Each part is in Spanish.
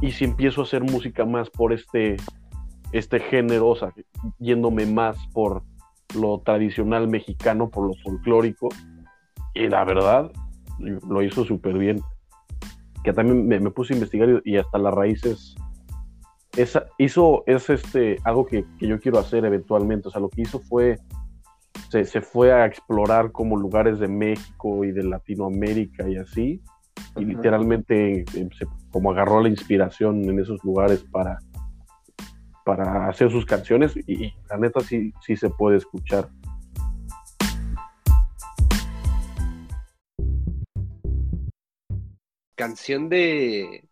y si empiezo a hacer música más por este, este género, o sea, yéndome más por lo tradicional mexicano, por lo folclórico, y la verdad, lo hizo súper bien. Que también me, puse a investigar y, hasta las raíces. Esa, hizo, es este, algo que, yo quiero hacer eventualmente. O sea, lo que hizo fue, se, fue a explorar como lugares de México y de Latinoamérica y así. Y literalmente eh, como agarró la inspiración en esos lugares para, para hacer sus canciones. Y, la neta sí, sí se puede escuchar. canción de,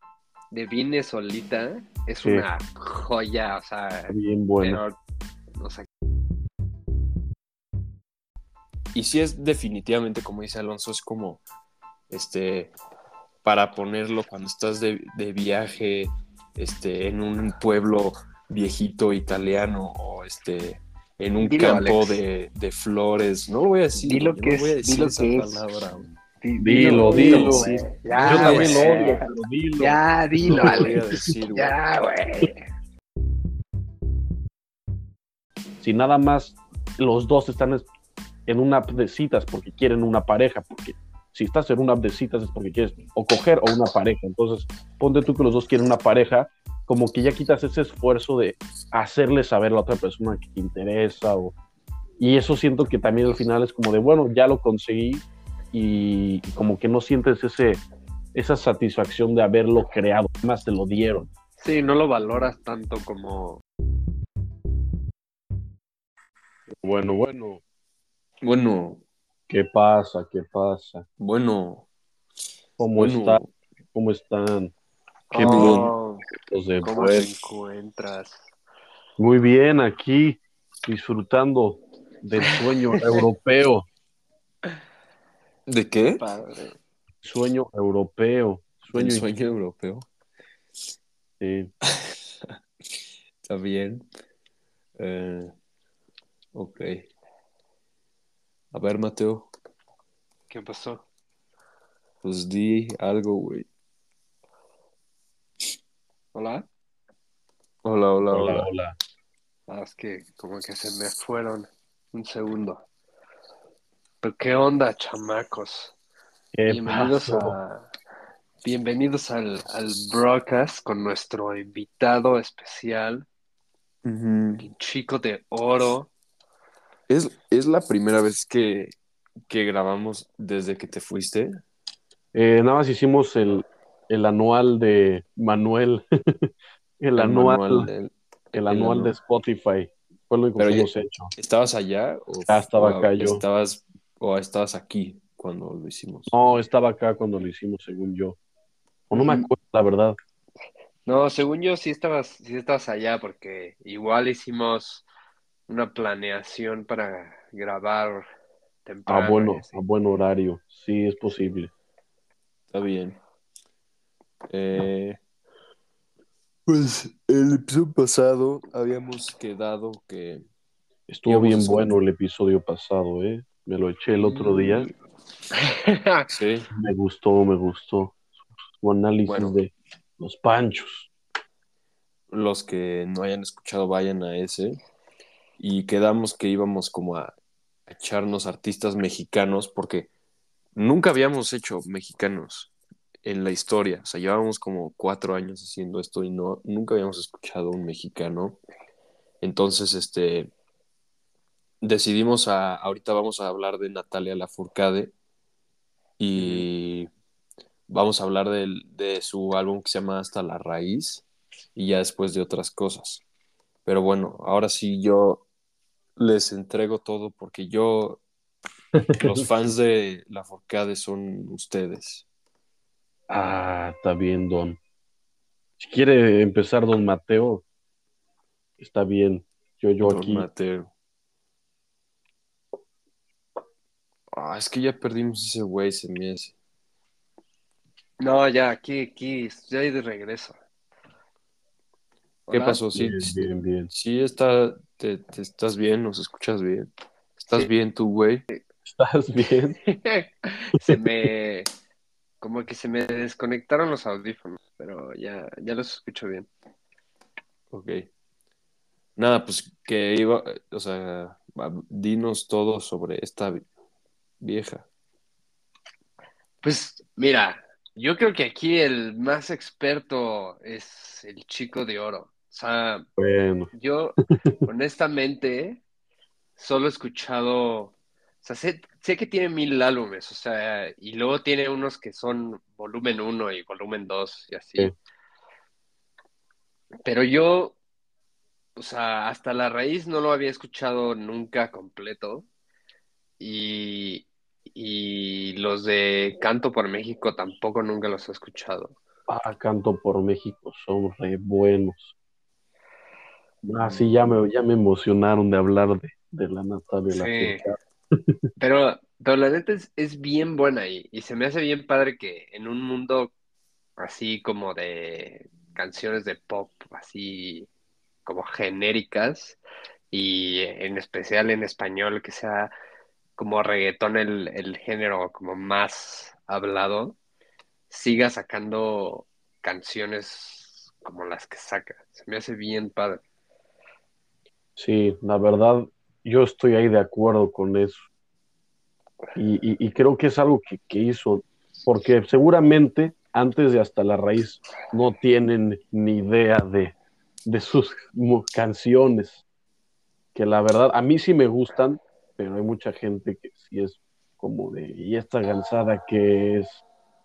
de Vine Solita es una joya, o sea. Bien buena. Y sí es definitivamente, como dice Alonso, es como este para ponerlo cuando estás de, viaje este, en un pueblo viejito italiano o este en un campo de, flores. No lo voy a decir. Dilo que voy a decir esa palabra. Dilo, dilo. Ya, Yo también lo odio, pero dilo. Ya, dilo, ya, güey. Si nada más los dos están en una app de citas porque quieren una pareja, porque si estás en una app de citas es porque quieres o coger o una pareja. Entonces, ponte tú que los dos quieren una pareja, como que ya quitas ese esfuerzo de hacerle saber a la otra persona que te interesa o... Y eso siento que también al final es como de, bueno, ya lo conseguí, y como que no sientes ese, esa satisfacción de haberlo creado, más te lo dieron. Sí, no lo valoras tanto como... Bueno, bueno. Bueno. ¿Qué pasa? ¿Qué pasa? Bueno. ¿Cómo están? ¿Cómo están? Qué oh, ¿Cómo te encuentras? Muy bien, aquí disfrutando del sueño europeo. ¿De qué? Sueño europeo. Sueño, sueño europeo. Sí. Está bien. Eh, ok. A ver, Mateo. ¿Qué pasó? Pues di algo, güey. ¿Hola? Hola, hola, hola. Hola, hola. Ah, es que como que se me fueron un segundo. ¿qué onda, chamacos? bienvenidos a bienvenidos al, broadcast con nuestro invitado especial, el chico de oro. ¿Es, ¿Es, la primera vez que, grabamos desde que te fuiste? Eh, nada más hicimos el, anual de Manuel, el, anual, el, anual de Spotify. Fue lo que hemos hecho. ¿Estabas allá? O, ah, estaba acá yo. ¿Estabas ¿O estabas aquí cuando lo hicimos? No, estaba acá cuando lo hicimos, según yo. O no me acuerdo, la verdad. No, según yo sí estabas, sí estabas allá, porque igual hicimos una planeación para grabar temprano. A bueno, a buen horario, sí es posible. Está bien. Eh, pues el episodio pasado habíamos quedado que... Estuvo bien bueno el episodio pasado, ¿eh? Me lo eché el otro día. Mm. sí. Me gustó, me gustó. Su análisis de los panchos. Los que no hayan escuchado, vayan a ese. Y quedamos que íbamos como a echarnos artistas mexicanos, porque nunca habíamos hecho mexicanos en la historia. O sea, llevábamos como cuatro años haciendo esto y no, nunca habíamos escuchado un mexicano. Entonces, este, decidimos a, ahorita vamos a hablar de Natalia Lafourcade y vamos a hablar de, su álbum que se llama Hasta la Raíz y ya después de otras cosas. Pero bueno, ahora sí yo les entrego todo porque yo, los fans de Lafourcade son ustedes. Ah, está bien, Don. Si quiere empezar Don Mateo, está bien. Yo, yo Don Mateo. Ah, es que ya perdimos ese güey, se me hace. No, ya, aquí, aquí, ya hay de regreso. ¿Qué pasó? Sí, bien, bien, sí está, te, estás bien, nos escuchas bien. ¿Estás bien tú, güey? ¿Estás bien? se me... como que se me desconectaron los audífonos, pero ya, ya los escucho bien. Ok. Nada, pues que iba, o sea, dinos todo sobre esta vieja. Pues mira, yo creo que aquí el más experto es el chico de oro. O sea, Bueno, yo honestamente solo he escuchado, o sea, sé, sé que tiene mil álbumes, o sea, y luego tiene unos que son volumen 1 y volumen 2 y así. Sí. Pero yo, o sea, hasta la raíz no lo había escuchado nunca completo. Y, y los de Canto por México tampoco nunca los he escuchado. ah, canto por México, son re buenos. Ah, sí, ya me, ya me emocionaron de hablar de, de la Natalia Sí. Lafourcade. Pero, pero la neta es, es bien buena y, y se me hace bien padre que en un mundo así como de canciones de pop, así como genéricas y en especial en español, que sea como reggaetón el, el género como más hablado, siga sacando canciones como las que saca. Se me hace bien padre. Sí, la verdad, yo estoy ahí de acuerdo con eso. Y, y- y creo que es algo que, que hizo, porque seguramente antes de Hasta la Raíz no tienen ni idea de, de sus canciones, que la verdad a mí sí me gustan, pero hay mucha gente que sí es como de, ¿y esta gansada que es?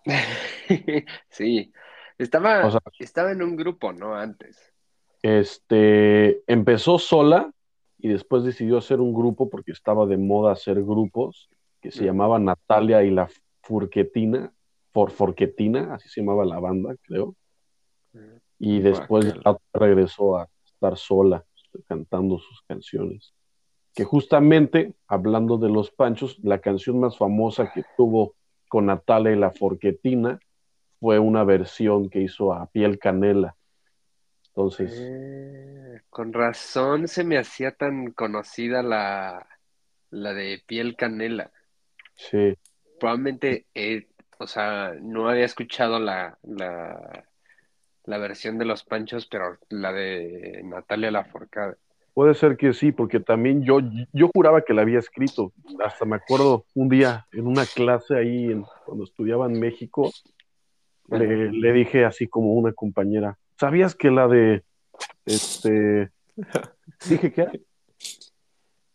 Sí, estaba, O sea, estaba en un grupo, ¿no? Antes. Este, empezó sola y después decidió hacer un grupo porque estaba de moda hacer grupos que se Ujú. llamaba Natalia y la Furquetina, For Forquetina, así se llamaba la banda, creo. Y después Guácala. ya regresó a estar sola cantando sus canciones. Que justamente, hablando de los Panchos, la canción más famosa que tuvo con Natalia y la Forquetina fue una versión que hizo a Piel Canela. Entonces, Eh, con razón se me hacía tan conocida la, la de piel canela. sí. Probablemente, eh, o sea, no había escuchado la, la, la versión de Los Panchos, pero la de Natalia Lafourcade. Puede ser que sí, porque también yo, yo juraba que la había escrito. Hasta me acuerdo un día en una clase ahí, en- cuando estudiaba en México, le, le dije así como una compañera, ¿sabías que la de, este, dije que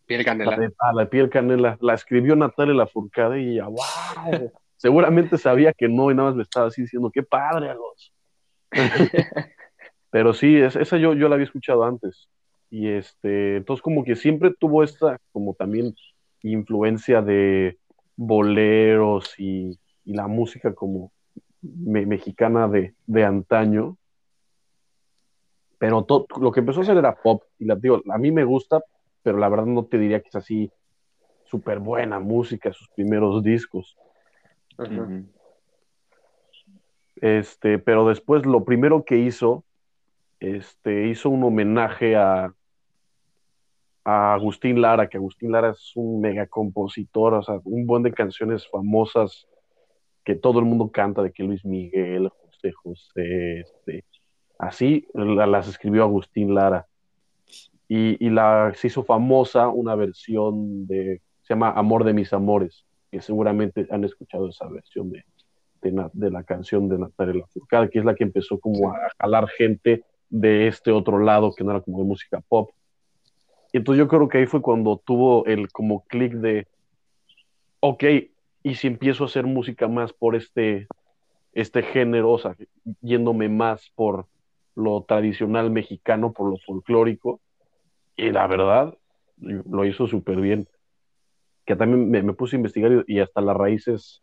Piel la canela. de, ah, la de piel canela, la escribió Natalia Lafourcade y ella, wow, seguramente sabía que no y nada más me estaba así diciendo, qué padre, Alonso. Pero sí, es- esa yo, yo la había escuchado antes. Y este, entonces como que siempre tuvo esta, como también influencia de boleros y, y la música como me- mexicana de, de antaño. Pero lo que empezó a hacer era pop. Y la digo, a mí me gusta, pero la verdad no te diría que es así súper buena música, sus primeros discos. Ajá. Este, pero después lo primero que hizo, este, hizo un homenaje a, a Agustín Lara, que Agustín Lara es un mega compositor, o sea, un buen de canciones famosas que todo el mundo canta, de que Luis Miguel, José José, este, así la- las escribió Agustín Lara. Y, y la, se hizo famosa una versión de, se llama Amor de mis amores, que seguramente han escuchado esa versión de, de, la canción de Natalia Lafourcade, que es la que empezó como a jalar gente de este otro lado que no era como de música pop. Y entonces yo creo que ahí fue cuando tuvo el como clic de, ok, y si empiezo a hacer música más por este, este género, o sea, yéndome más por lo tradicional mexicano, por lo folclórico, y la verdad, lo hizo súper bien. Que también me, me puse a investigar y, y hasta las raíces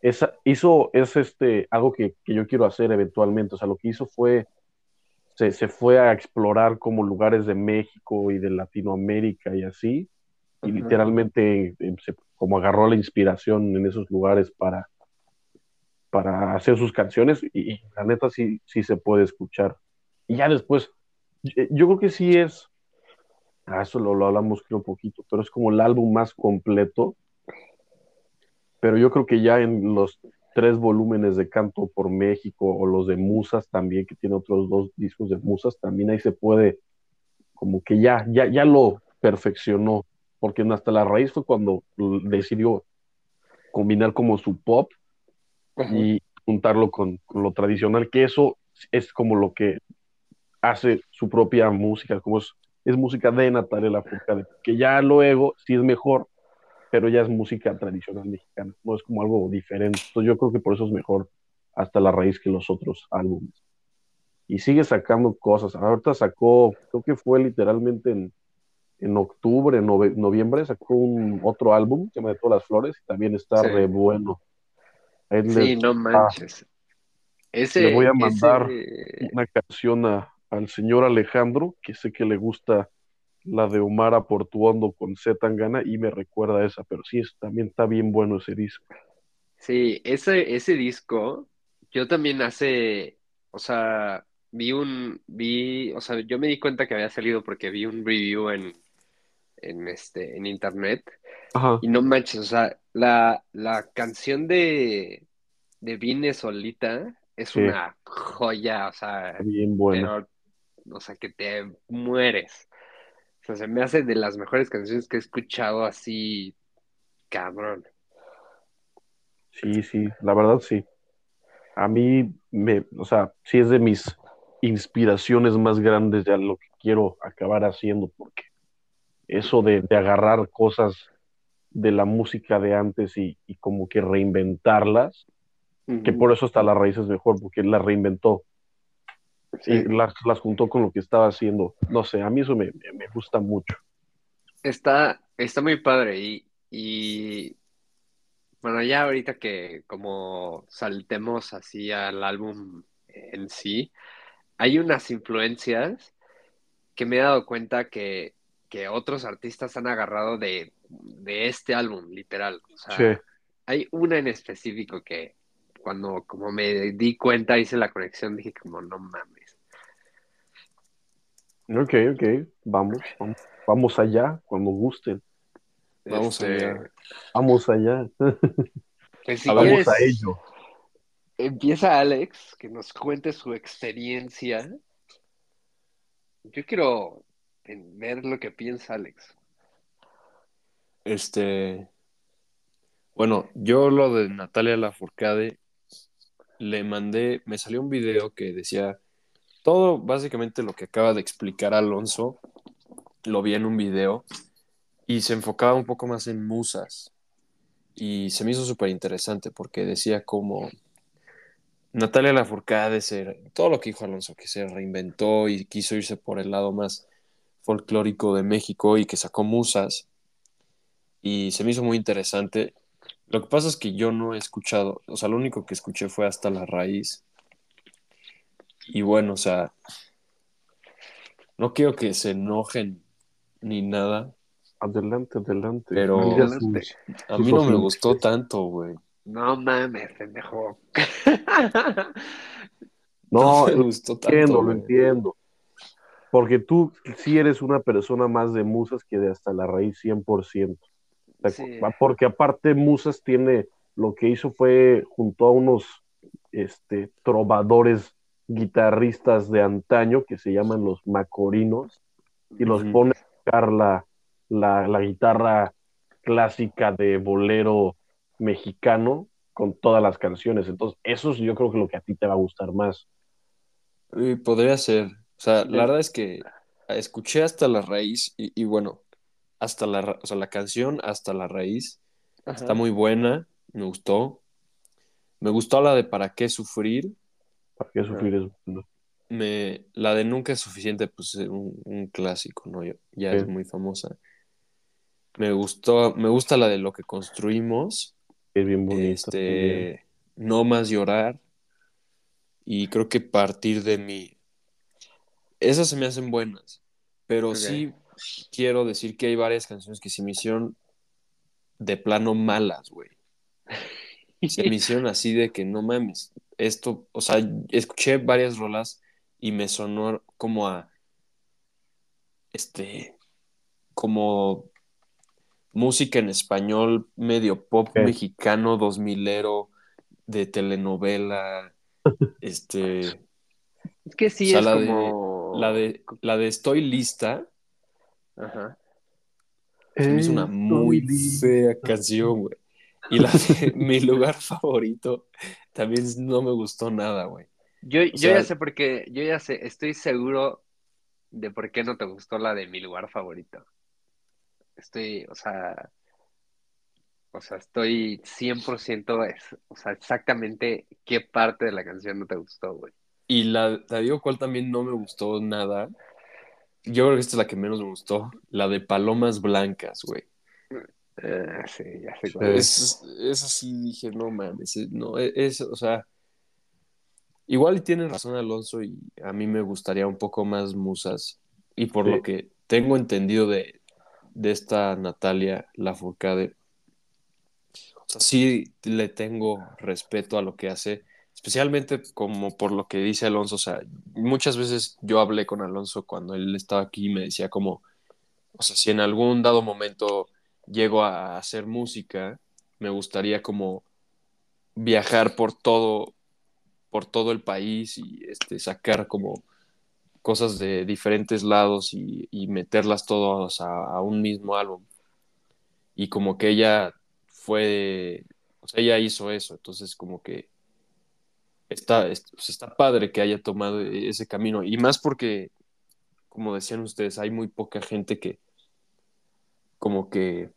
esa, hizo, es este, algo que, que yo quiero hacer eventualmente. O sea, lo que hizo fue, se, se fue a explorar como lugares de México y de Latinoamérica y así, y literalmente eh, se- como agarró la inspiración en esos lugares para, para hacer sus canciones y, la neta sí, sí se puede escuchar. Y ya después, yo, yo creo que sí es, ah, eso lo, lo hablamos creo poquito, pero es como el álbum más completo pero yo creo que ya en los tres volúmenes de Canto por México o los de Musas también, que tiene otros dos discos de Musas, también ahí se puede, como que ya, ya, ya lo perfeccionó, porque hasta la raíz fue cuando decidió combinar como su pop y juntarlo con, lo tradicional, que eso es como lo que hace su propia música, como es, es música de Natalia Lafourcade, que ya luego sí es mejor, pero ya es música tradicional mexicana, no es como algo diferente. Entonces yo creo que por eso es mejor hasta la raíz que los otros álbumes. Y sigue sacando cosas. Ahorita sacó, creo que fue literalmente en, en octubre, en noviembre, sacó un otro álbum, que me De todas las flores, y también está re bueno. Sí, no manches. ese, le voy a mandar una canción al señor Alejandro, que sé que le gusta la de Omar Aportuondo con Z Tangana y me recuerda a esa, pero sí, también está bien bueno ese disco. Sí, ese, ese disco, yo también hace, o sea, vi un, vi, o sea, yo me di cuenta que había salido porque vi un review en, en este, en internet. Y no manches, o sea, la, la canción de, de Vine Solita es una joya, o sea, bien buena. o sea, que te mueres. O sea, se me hace de las mejores canciones que he escuchado así, cabrón. Sí, sí, la verdad sí. A mí, me, o sea, sí es de mis inspiraciones más grandes ya lo que quiero acabar haciendo, porque eso de, agarrar cosas de la música de antes y, como que reinventarlas, que por eso hasta la raíz es mejor, porque él las reinventó. Y las, las, juntó con lo que estaba haciendo. No sé, a mí eso me, gusta mucho. Está, está muy padre y, y bueno, ya ahorita que como saltemos así al álbum en sí, hay unas influencias que me he dado cuenta que que otros artistas han agarrado de, este álbum, literal. O sea, hay una en específico que cuando como me di cuenta, hice la conexión, dije como, no mames. Ok, ok, vamos, vamos, allá, cuando gusten. Vamos este, allá. Vamos allá. Pues vamos a ello. Empieza Alex, que nos cuente su experiencia. Yo quiero ver lo que piensa Alex. Este. Bueno, yo lo de Natalia Lafourcade le mandé, me salió un video que decía todo básicamente lo que acaba de explicar Alonso, lo vi en un video y se enfocaba un poco más en musas. Y se me hizo súper interesante porque decía como Natalia Lafourcade, todo lo que dijo Alonso, que se reinventó y quiso irse por el lado más folclórico de México y que sacó musas. Y se me hizo muy interesante. Lo que pasa es que yo no he escuchado, o sea, lo único que escuché fue hasta la raíz. Y bueno, o sea, no quiero que se enojen ni nada. Adelante, adelante. Pero a mí no me gustó tanto, güey. No mames, pendejo. no, me gustó tanto, entiendo, lo entiendo. Porque tú sí eres una persona más de musas que de hasta la raíz 100%. Porque aparte Musas tiene, lo que hizo fue junto a unos este, trovadores guitarristas de antaño que se llaman los macorinos y los pone a tocar la, la, guitarra clásica de bolero mexicano con todas las canciones. Entonces, eso yo creo que lo que a ti te va a gustar más. podría ser, o sea, la verdad es que escuché hasta la raíz y, bueno, hasta la, o sea, la canción hasta la raíz está muy buena, me gustó. Me gustó la de ¿Para qué sufrir? ¿Para qué sufrir es Me, la de Nunca es suficiente, pues es un, clásico, ¿no? Ya es muy famosa. Me gustó, me gusta la de Lo que construimos. Es bien bonita. Este, no más llorar. Y creo que partir de mi, esas se me hacen buenas, pero sí quiero decir que hay varias canciones que se me hicieron de plano malas, güey. Se me hicieron así de que no mames. Esto, o sea, escuché varias rolas y me sonó como a. Este. Como música en español, medio pop mexicano, dos milero, de telenovela, este... Es que sí, o sea, es la, como... de, la, de, la de Estoy lista, Ajá. se me hizo una muy fea canción, güey. Y la de Mi lugar favorito también no me gustó nada, güey. Yo, yo sea- ya sé por qué, yo ya sé, estoy seguro de por qué no te gustó la de mi lugar favorito. Estoy, o sea, o sea, estoy 100%, es, o sea, exactamente qué parte de la canción no te gustó, güey. Y la, te digo cuál también no me gustó nada. Yo creo que esta es la que menos me gustó. La de Palomas Blancas, güey. Ah, sí, ya sé cuál es. Es, es así, dije, no mames, es- no, e, es, o sea, igual tiene razón Alonso y a mí me gustaría un poco más musas y por Sí. lo que tengo entendido de, de esta Natalia Lafourcade, o sea, sí le tengo respeto a lo que hace, especialmente como por lo que dice Alonso, o sea, muchas veces yo hablé con Alonso cuando él estaba aquí y me decía como, o sea, si en algún dado momento llego a hacer música, me gustaría como viajar por todo, por todo el país y este, sacar como cosas de diferentes lados y, meterlas todas a, a un mismo álbum. Y como que ella fue, o sea, ella hizo eso, entonces como que está, es- está padre que haya tomado ese camino. Y más porque, como decían ustedes, hay muy poca gente que como que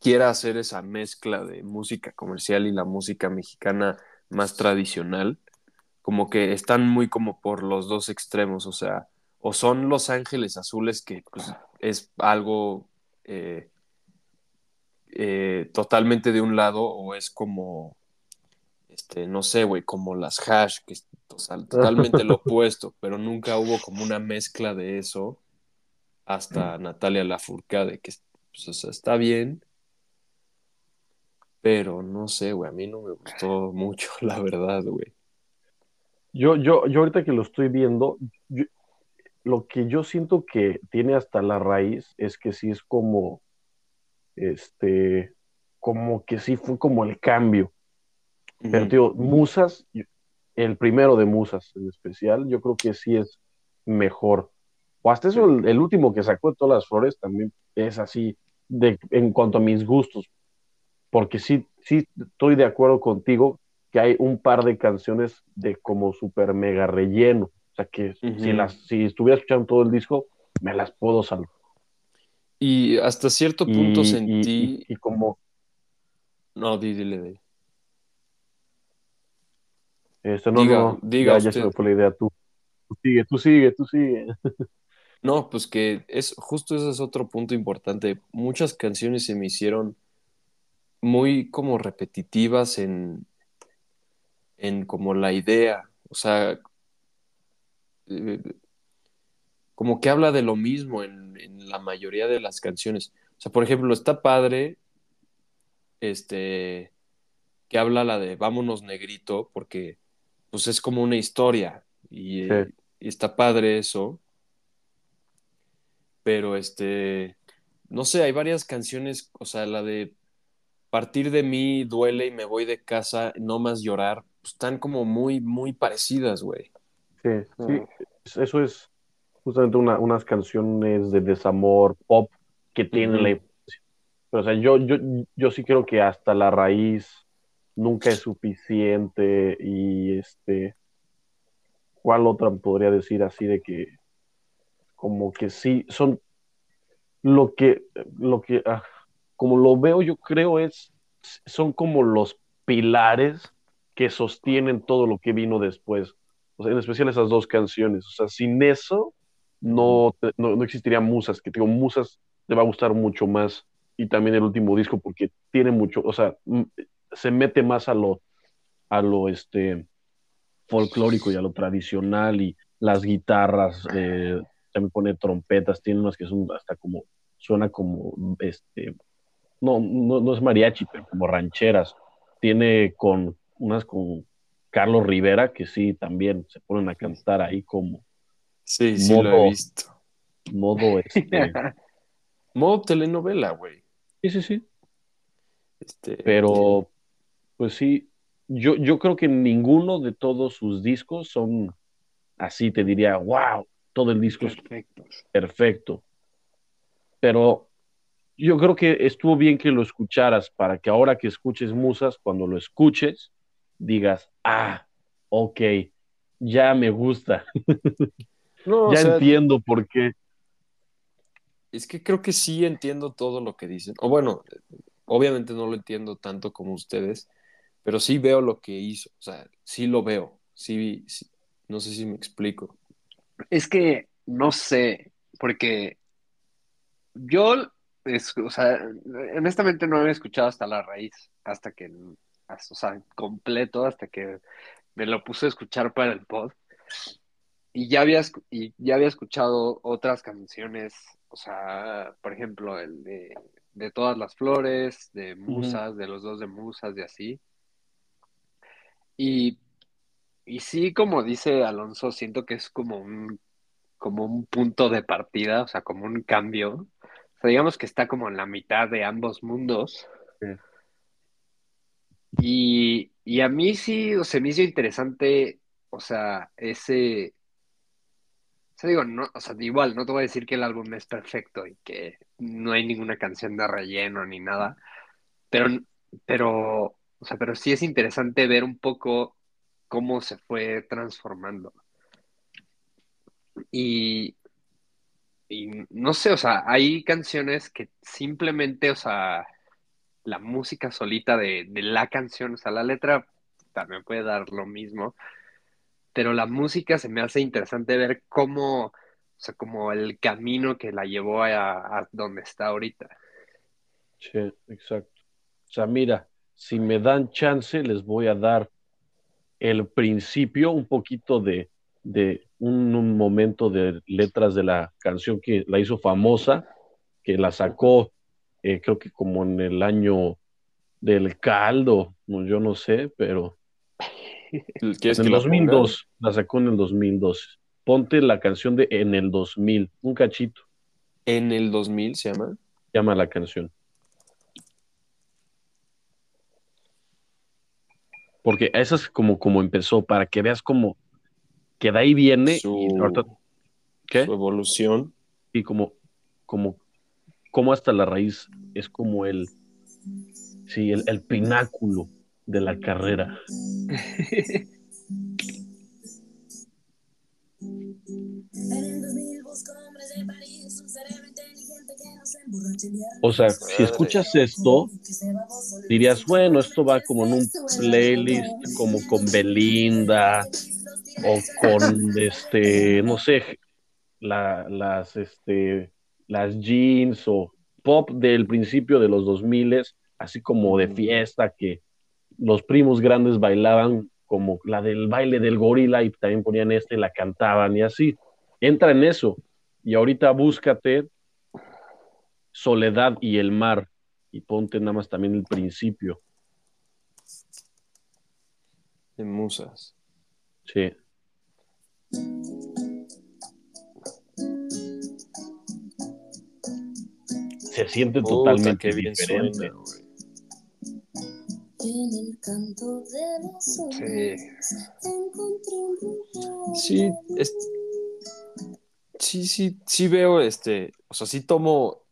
quiera hacer esa mezcla de música comercial y la música mexicana más tradicional, como que están muy como por los dos extremos, o sea, o son Los Ángeles Azules, que pues, es algo eh, eh, totalmente de un lado, o es como, este, no sé, güey, como las hash, que es o sea, totalmente lo opuesto, pero nunca hubo como una mezcla de eso hasta Natalia Lafourcade, que pues, o sea, está bien, pero no sé, güey, a mí no me gustó mucho, la verdad, güey. Yo, yo, yo ahorita que lo estoy viendo, yo- lo que yo siento que tiene hasta la raíz es que sí es como, este, como que sí fue como el cambio. Pero, tío, Musas, el primero de Musas en especial, yo creo que sí es mejor. O hasta eso, el, el último que sacó de todas las flores también es así, de, en cuanto a mis gustos. Porque sí, sí estoy de acuerdo contigo que hay un par de canciones de como super mega relleno. O sea, que si, las, si estuviera escuchando todo el disco, me las puedo salvar. Y hasta cierto punto Y, sentí... y- y como, No, di- dile, dile. Este, no, Diga- no, diga ya, ya usted. se me fue la idea tú. Tú sigue, tú sigue, tú sigue. No, pues que es justo ese es otro punto importante. Muchas canciones se me hicieron muy como repetitivas en, en como la idea. O sea, eh, como que habla de lo mismo en, en la mayoría de las canciones. O sea, por ejemplo, está padre, este, que habla la de Vámonos Negrito, porque pues es como una historia y, eh, Sí. y está padre eso. Pero este, no sé, hay varias canciones, o sea, la de Partir de mí duele y me voy de casa, no más llorar, pues, están como muy, muy parecidas, güey. Sí, sí, eso es justamente una- unas canciones de desamor pop que tienen Ujú. la influencia. Pero, o sea, yo, yo, yo sí creo que hasta la raíz nunca es suficiente y este, ¿cuál otra podría decir así de que como que sí son lo que, lo que, ah, como lo veo yo creo es, son como los pilares que sostienen todo lo que vino después. O sea, en especial esas dos canciones. O sea, sin eso no, no, no existiría Musas, que digo, Musas te va a gustar mucho más. Y también el último disco, porque tiene mucho, o sea, se mete más a lo, a lo este, folclórico y a lo tradicional y las guitarras, eh, también pone trompetas, tiene unas que son hasta como, suena como, este, no, no, no es mariachi, pero como rancheras. Tiene con unas con Carlos Rivera, que sí, también se ponen a cantar ahí como Sí, sí lo he Modo- visto. modo, este, Modo telenovela, güey. sí, sí, sí, Este, pero, pues sí, yo, yo creo que ninguno de todos sus discos son así, te diría, wow, todo el disco es perfecto. Pero yo creo que estuvo bien que lo escucharas para que ahora que escuches Musas, cuando lo escuches, digas, ah, ok, ya me gusta. ya entiendo por qué. Es que creo que sí entiendo todo lo que dicen. O bueno, obviamente no lo entiendo tanto como ustedes, pero sí veo lo que hizo. O sea, sí lo veo. Sí, no sé si me explico. Es que no sé, porque yo, o sea, honestamente no había escuchado hasta la raíz, hasta que, o sea, completo, hasta que me lo puse a escuchar para el pod. Y ya había, y ya había escuchado otras canciones, o sea, por ejemplo, el de, Todas las Flores, de Musas, de los dos de Musas, de así. Y, y sí, como dice Alonso, siento que es como un, como un punto de partida, o sea, como un cambio. O sea, digamos que está como en la mitad de ambos mundos. Y, y a mí sí, o sea, me hizo interesante, o sea, ese, o sea, digo, no, o sea, igual, no te voy a decir que el álbum es perfecto y que no hay ninguna canción de relleno ni nada, pero, pero, o sea, pero sí es interesante ver un poco cómo se fue transformando. Y, y no sé, o sea, hay canciones que simplemente, o sea, la música solita de, de la canción, o sea, la letra también puede dar lo mismo, pero la música se me hace interesante ver cómo, o sea, como el camino que la llevó a, donde está ahorita. Sí, exacto. O sea, mira, si me dan chance, les voy a dar el principio, un poquito de, de un, momento de letras de la canción que la hizo famosa, que la sacó, eh, creo que como en el año del caldo, yo no sé, pero en el 2002, la, sacó en el 2002. Ponte la canción de En el 2000, un cachito. ¿En el 2000 se llama? Se llama la canción. Porque esa es como, como empezó, para que veas como que de ahí viene su, ¿qué? evolución. Y como, como, como hasta la raíz es como el, sí, el, el pináculo de la carrera. O sea, si escuchas esto, dirías, bueno, esto va como en un playlist, como con Belinda, o con este, no sé, las, este, las jeans o pop del principio de los 2000 así como de fiesta que los primos grandes bailaban como la del baile del gorila y también ponían este, la cantaban y así. Entra en eso. Y ahorita búscate Soledad y el mar y ponte nada más también el principio. De musas. Sí. Se siente totalmente diferente el canto de Sí. Sí, sí, sí, veo este, o sea, sí tomo,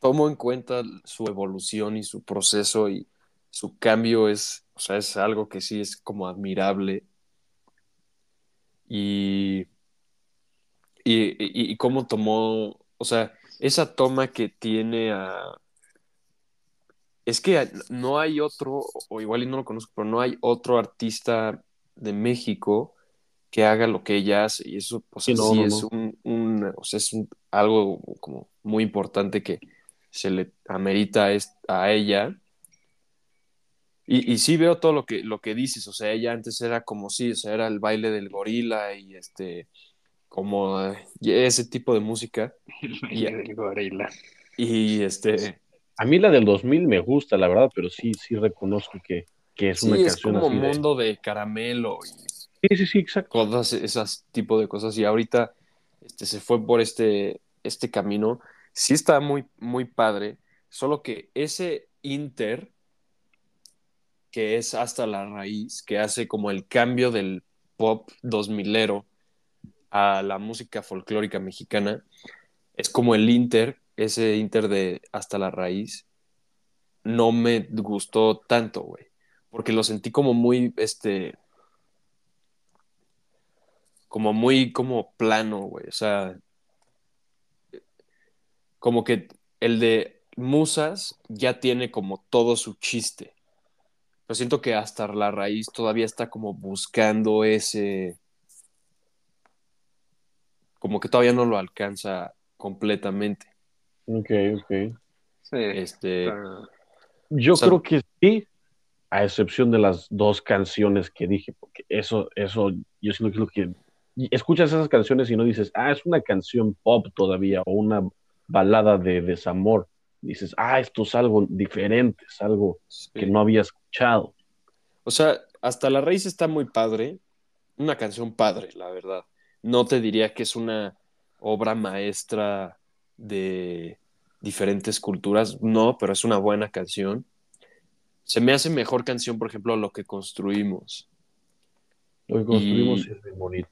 tomo en cuenta su evolución y su proceso y su cambio es, o sea, es algo que sí es como admirable. Y, y, y cómo tomó, o sea, esa toma que tiene a, es que no hay otro, o igual y no lo conozco, pero no hay otro artista de México que haga lo que ella hace. Y eso, o sea, sí, es un, o sea, es algo como muy importante que se le amerita a ella. Y, y, sí veo todo lo que, lo que dices, o sea, ella antes era como sí, o sea, era el baile del gorila y este, como ese tipo de música. El baile del gorila. Y este, a mí la del 2000 me gusta, la verdad, pero sí, sí reconozco que, es una canción es como mundo de... caramelo y sí, sí, sí, exacto. todas esas tipo de cosas. Y ahorita este, se fue por este, este camino. Sí está muy, muy padre, solo que ese Inter que es Hasta la Raíz, que hace como el cambio del pop 2000ero a la música folclórica mexicana. Es como el Inter, ese Inter de Hasta la Raíz, no me gustó tanto, güey. Porque lo sentí como muy, este, como muy, como plano, güey. O sea, como que el de Musas ya tiene como todo su chiste. Pero siento que hasta la raíz todavía está como buscando ese. Como que todavía no lo alcanza completamente. Ok, ok. Sí. Este. Yo O sea- creo que sí, a excepción de las dos canciones que dije, porque eso, eso, yo siento que es lo que escuchas esas canciones y no dices, ah, es una canción pop todavía o una balada de desamor. Dices, ah, esto es algo diferente, es algo sí. que no había escuchado. O sea, hasta la raíz está muy padre. Una canción padre, la verdad. No te diría que es una obra maestra de diferentes culturas, no, pero es una buena canción. Se me hace mejor canción, por ejemplo, Lo que construimos. Lo que construimos Y- es muy bonito.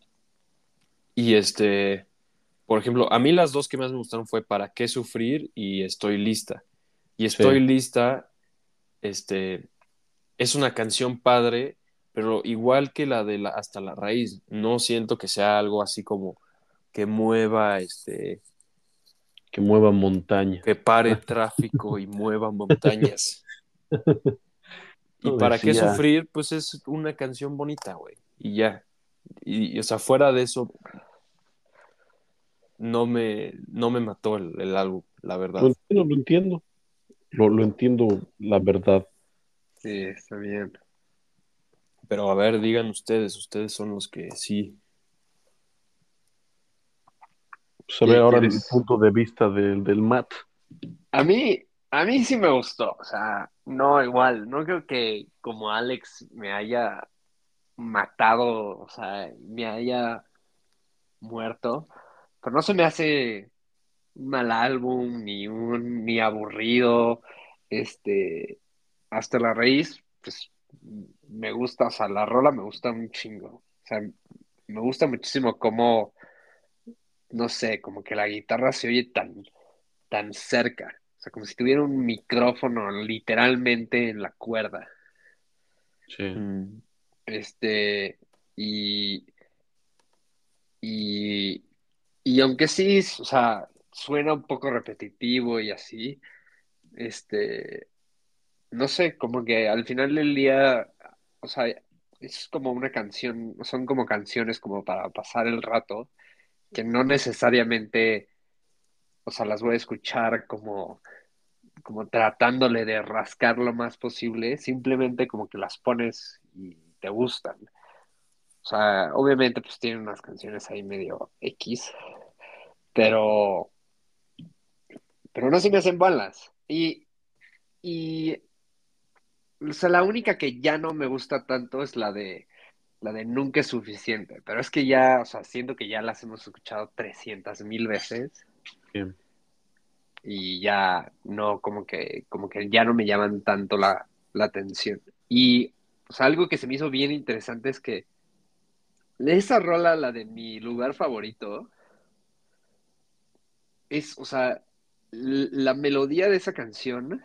Y este, por ejemplo, a mí las dos que más me gustaron fue Para qué sufrir y Estoy lista. Y Estoy Sí. lista, este, es una canción padre, pero igual que la de la, Hasta la raíz, no siento que sea algo así como que mueva, este, Que mueva montaña. que pare tráfico y mueva montañas. Y para qué sufrir, pues es una canción bonita, güey. Y ya. Y, y, o sea, fuera de eso, no me, no me mató el, el álbum, la verdad. Lo entiendo, lo entiendo. Lo, lo entiendo, la verdad. Sí, está bien. Pero a ver, digan ustedes, ustedes son los que sí. Se ¿Qué ve ahora el quieres? punto de vista del, del Matt. A mí, a mí sí me gustó. O sea, no igual. No creo que como Alex me haya matado, o sea, me haya muerto. Pero no se me hace un mal álbum, ni un, ni aburrido. Este, hasta la raíz, pues me gusta, o sea, la rola me gusta un chingo. O sea, me gusta muchísimo cómo, no sé, como que la guitarra se oye tan, tan cerca. O sea, como si tuviera un micrófono literalmente en la cuerda. Sí. Mm, Este, y, y, y aunque sí, o sea, suena un poco repetitivo y así, este, no sé, como que al final del día, o sea, es como una canción, son como canciones como para pasar el rato, que no necesariamente, o sea, las voy a escuchar como, como tratándole de rascar lo más posible, simplemente como que las pones y te gustan. O sea, obviamente pues tienen unas canciones ahí medio X, pero, pero no se me hacen balas. Y, y, o sea, la única que ya no me gusta tanto es la de, la de Nunca es suficiente, pero es que ya, o sea, siento que ya las hemos escuchado 300 mil veces Bien. y ya no, como que, como que ya no me llaman tanto la, la atención. Y o sea, algo que se me hizo bien interesante es que esa rola, la de mi lugar favorito, es, o sea, la melodía de esa canción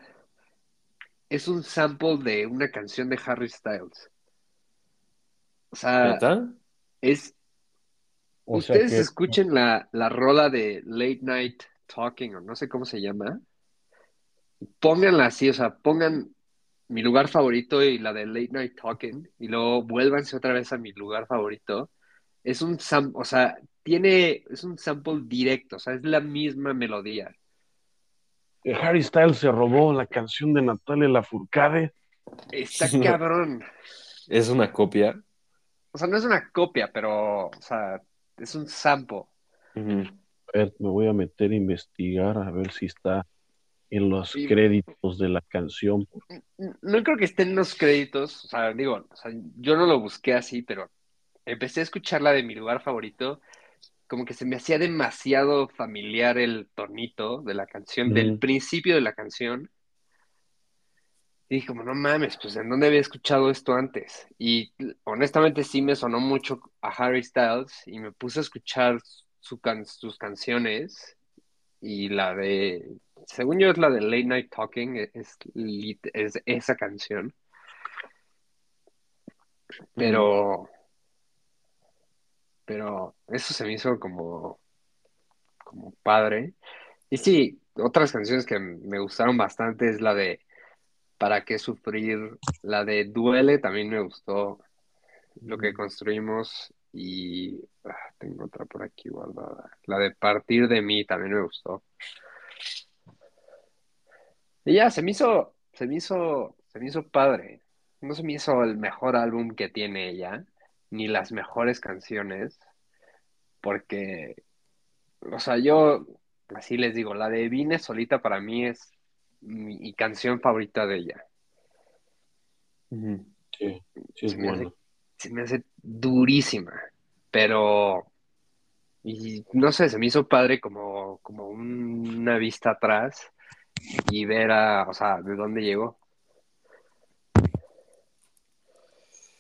es un sample de una canción de Harry Styles. O sea, es, O sea ustedes que escuchen la, la rola de Late Night Talking, o no sé cómo se llama, pónganla así, o sea, pongan mi lugar favorito y la de Late Night Talking, y luego vuélvanse otra vez a mi lugar favorito. Es un sam, o sea, tiene, es un sample directo, o sea, es la misma melodía. eh, Harry Styles se robó la canción de Natalia Lafourcade. Está cabrón. Es una copia. O sea, no es una copia, pero, o sea, es un sample. A ver, me voy a meter a investigar a ver si está en los Sí. créditos de la canción. No creo que esté en los créditos, o sea, digo, o sea, yo no lo busqué así, pero empecé a escuchar la de mi lugar favorito, como que se me hacía demasiado familiar el tonito de la canción, del principio de la canción. Y dije, como, no mames, pues ¿en dónde había escuchado esto antes? Y honestamente sí me sonó mucho a Harry Styles y me puse a escuchar su sus canciones y la de, según yo es la de Late Night Talking, e-, es, es esa canción. Pero, pero eso se me hizo como, como padre. Y sí, otras canciones que me gustaron bastante es la de ¿Para qué sufrir? La de Duele también me gustó. Lo que construimos y ah, tengo otra por aquí guardada. La de Partir de mí también me gustó. Y ya, se me hizo, se me hizo, se me hizo padre. No se me hizo el mejor álbum que tiene ella, ni las mejores canciones, porque, o sea, yo, así les digo, la de Vine solita para mí es mi canción favorita de ella. Sí, sí es se, me hace, se me hace durísima, pero y no sé, se me hizo padre como, como una vista atrás y ver a, o sea, de dónde llegó.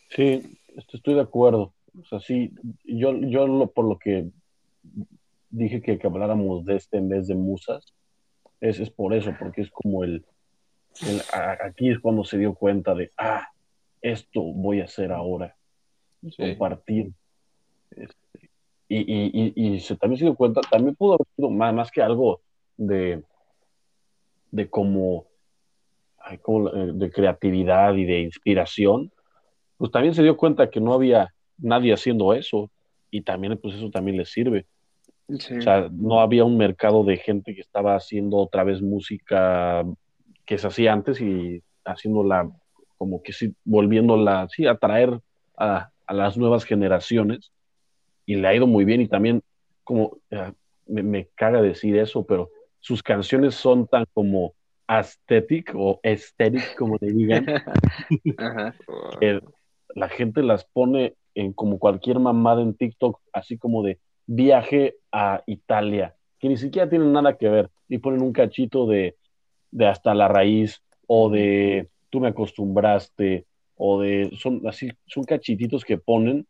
Sí, estoy de acuerdo. O sea, sí, yo, yo lo, por lo que dije que, que habláramos de este en vez de musas, es, es por eso, porque es como el, aquí es cuando se dio cuenta de, ah, esto voy a hacer ahora, compartir. Este, y, se también se dio cuenta, también pudo haber sido más, más que algo de, de como, eh, de creatividad y de inspiración, pues también se dio cuenta que no había nadie haciendo eso y también pues eso también le sirve. O sea, no había un mercado de gente que estaba haciendo otra vez música que se hacía antes y haciéndola como que sí, volviéndola, sí, a atraer a, las nuevas generaciones y le ha ido muy bien y también como, eh, me, caga decir eso, pero sus canciones son tan como aesthetic o aesthetic, como le digan, la gente las pone en como cualquier mamada en TikTok, así como de viaje a Italia, que ni siquiera tienen nada que ver, y ponen un cachito de de hasta la raíz o de tú me acostumbraste o de son así son cachititos que ponen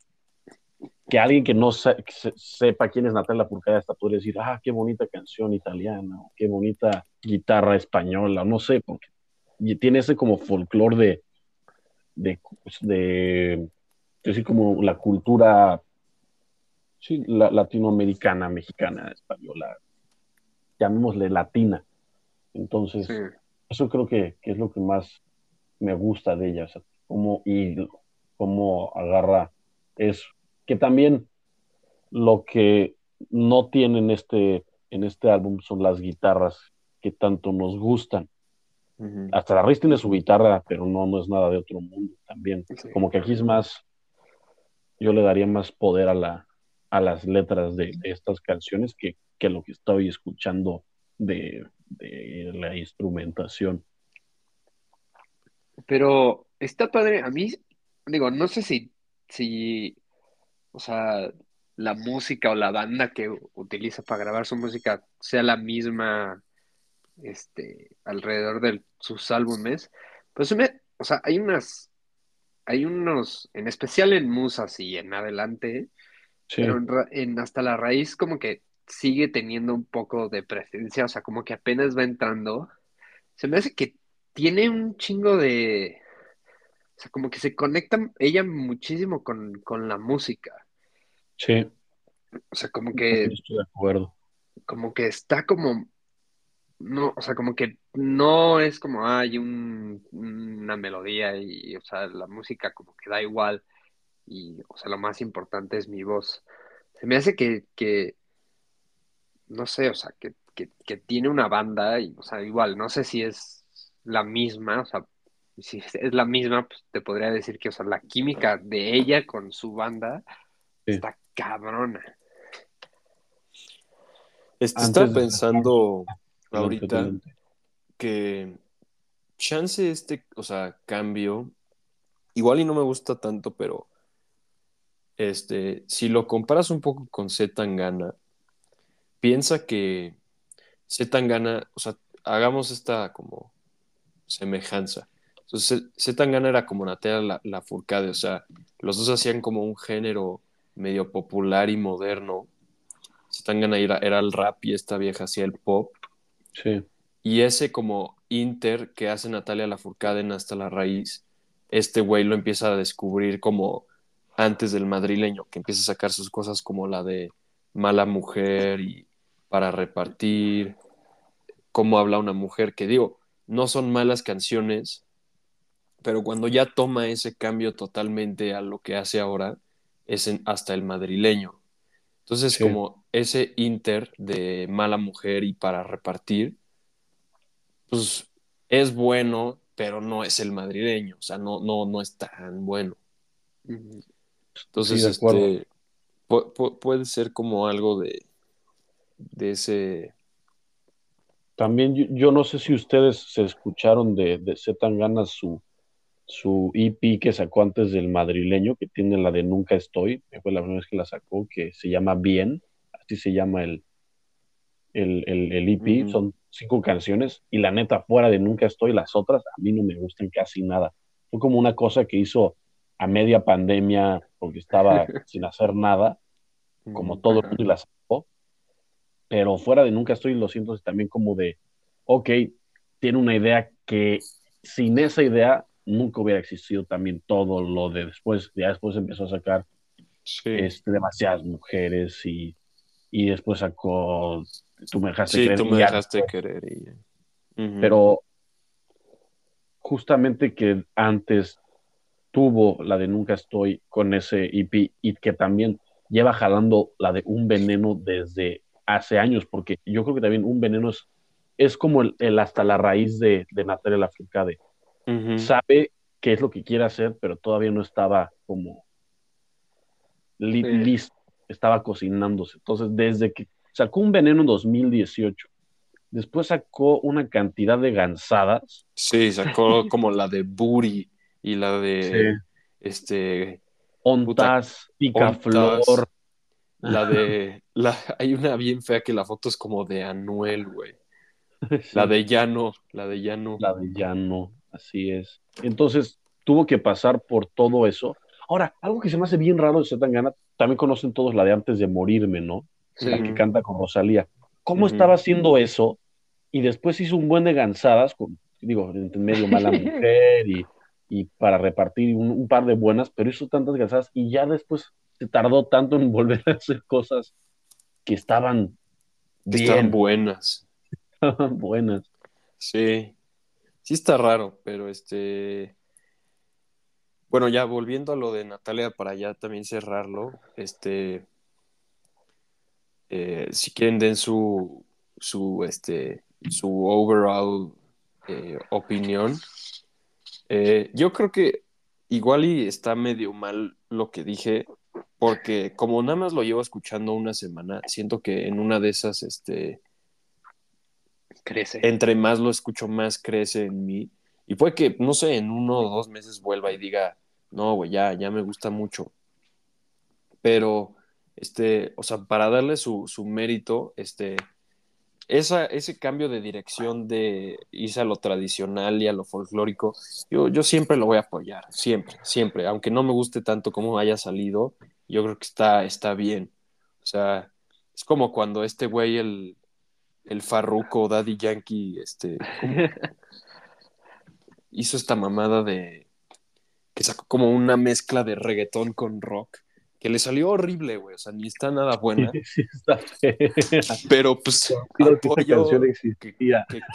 que alguien que no sepa quién es Natalia Purcada hasta puede decir, ah, qué bonita canción italiana, qué bonita guitarra española, no sé, porque tiene ese como folclore de, de, pues, de, decir, como la cultura sí, latinoamericana, mexicana, española, llamémosle latina. Entonces, eso creo que, es lo que más me gusta de ella, cómo, y cómo agarra eso. Que también lo que no tiene en este, en este álbum son las guitarras que tanto nos gustan. Hasta la Riz tiene su guitarra, pero no, no es nada de otro mundo también. Como que aquí es más, yo le daría más poder a, la, a las letras de, estas canciones que, que, lo que estoy escuchando de, de la instrumentación. Pero está padre, a mí, digo, no sé si, si, o sea, la música o la banda que utiliza para grabar su música sea la misma, este, alrededor de sus álbumes, pues me, o sea, hay unas, hay unos, en especial en Musas y en adelante, pero en, hasta la raíz como que sigue teniendo un poco de presencia, o sea, como que apenas va entrando. Se me hace que tiene un chingo de... O sea, como que se conecta ella muchísimo con, la música. Sí. O sea, como que... Estoy de acuerdo. Como que está como... No, o sea, como que no es como hay una melodía y, o sea, la música como que da igual y, o sea, lo más importante es mi voz. Se me hace que, que no sé, o sea, que, tiene una banda y, o sea, igual, no sé si es la misma, o sea, si es la misma, pues te podría decir que, o sea, la química de ella con su banda está cabrona. Este, estaba pensando ahorita que chance este, o sea, cambio, igual y no me gusta tanto, pero este, si lo comparas un poco con Z Tangana, piensa que Z gana, o sea, hagamos esta como semejanza. Entonces, Zetangana era como Natalia la, la Furcade, o sea, los dos hacían como un género medio popular y moderno. Zetangana era, era el rap y esta vieja hacía el pop. Sí. Y ese como inter que hace Natalia Lafourcade en Hasta la Raíz, este güey lo empieza a descubrir como antes del madrileño, que empieza a sacar sus cosas como la de mala mujer y para repartir, cómo habla una mujer, que digo, no son malas canciones, pero cuando ya toma ese cambio totalmente a lo que hace ahora, es en, hasta el madrileño. Entonces, Sí. como ese inter de mala mujer y para repartir, pues es bueno, pero no es el madrileño, o sea, no, no, no es tan bueno. Entonces, Sí, este, pu- pu- puede ser como algo de, de ese... También yo, yo no sé si ustedes se escucharon de, de Zetangana su, su EP que sacó antes del madrileño, que tiene la de Nunca Estoy, que fue la primera vez que la sacó, que se llama Bien, así se llama el, el, el, el EP, son cinco canciones, y la neta, fuera de Nunca Estoy, las otras a mí no me gustan casi nada. Fue como una cosa que hizo a media pandemia, porque estaba sin hacer nada, como todo el mundo y la sacó. Pero fuera de nunca estoy, lo siento también como de, ok, tiene una idea que sin esa idea nunca hubiera existido también todo lo de después. Ya después empezó a sacar Sí, este, demasiadas mujeres y, y después sacó Tú me dejaste sí creer tú y me dejaste después- querer. y- Ujú. Pero justamente que antes tuvo la de Nunca Estoy con ese EP y que también lleva jalando la de Un Veneno desde hace años, porque yo creo que también Un Veneno es, es como el, el hasta la raíz de, de Natalia Lafourcade. Sabe qué es lo que quiere hacer, pero todavía no estaba como li- Sí. listo, estaba cocinándose. Entonces, desde que sacó Un Veneno en 2018, después sacó una cantidad de gansadas. Sí, sacó como la de Buri y la de este Ontas, Picaflor. La de la hay una bien fea que la foto es como de Anuel, güey. La de Llano, la de Llano. La de Llano, así es. Entonces, tuvo que pasar por todo eso. Ahora, algo que se me hace bien raro de Zetangana, también conocen todos la de Antes de Morirme, ¿no? Sí. La que canta con Rosalía. ¿Cómo estaba haciendo eso? Y después hizo un buen de gansadas, con, digo, en medio mala mujer y, y para repartir un, un par de buenas, pero hizo tantas gansadas y ya después se tardó tanto en volver a hacer cosas que estaban que estaban bien, buenas. buenas. Sí. Sí está raro, pero este bueno, ya volviendo a lo de Natalia para ya también cerrarlo, este eh, si quieren den su su este su overall eh, opinión. Eh, yo creo que igual y está medio mal lo que dije, porque como nada más lo llevo escuchando una semana, siento que en una de esas, este, Crece. entre más lo escucho, más crece en mí. Y puede que, no sé, en uno o dos meses vuelva y diga, no, güey, ya, ya me gusta mucho. Pero, este, o sea, para darle su, su mérito, este, esa, ese cambio de dirección de irse a lo tradicional y a lo folclórico, yo, yo siempre lo voy a apoyar, siempre, siempre. Aunque no me guste tanto cómo haya salido, yo creo que está, está bien. O sea, es como cuando este güey, el, el Farruko Daddy Yankee, este, ¿cómo? hizo esta mamada de que sacó como una mezcla de reggaetón con rock, que le salió horrible, güey, o sea, ni está nada buena, Sí, está fea. pero pues apoyo que,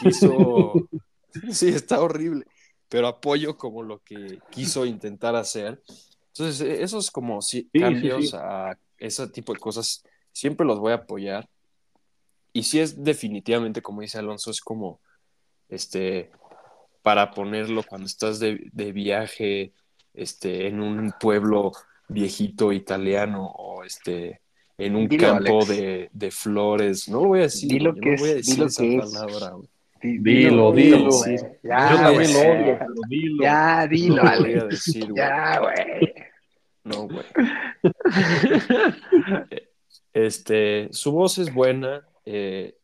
quiso, sí, está horrible, pero apoyo como lo que quiso intentar hacer. Entonces, eh, esos como sí, sí, cambios sí. a ese tipo de cosas, siempre los voy a apoyar. Y sí es definitivamente, como dice Alonso, es como, este, para ponerlo cuando estás de, de viaje, este, en un pueblo viejito italiano o este, en un Dilo, campo Alex. de, de flores. No lo voy a decir, Dilo yo que no voy a es, decir dilo esa que es. palabra. Di- Dilo, dilo. Ya, Yo también lo odio, pero dilo. Ya, dilo, No lo voy Alex. a decir, güey. Ya, güey. No, güey. Este, su voz es buena, eh,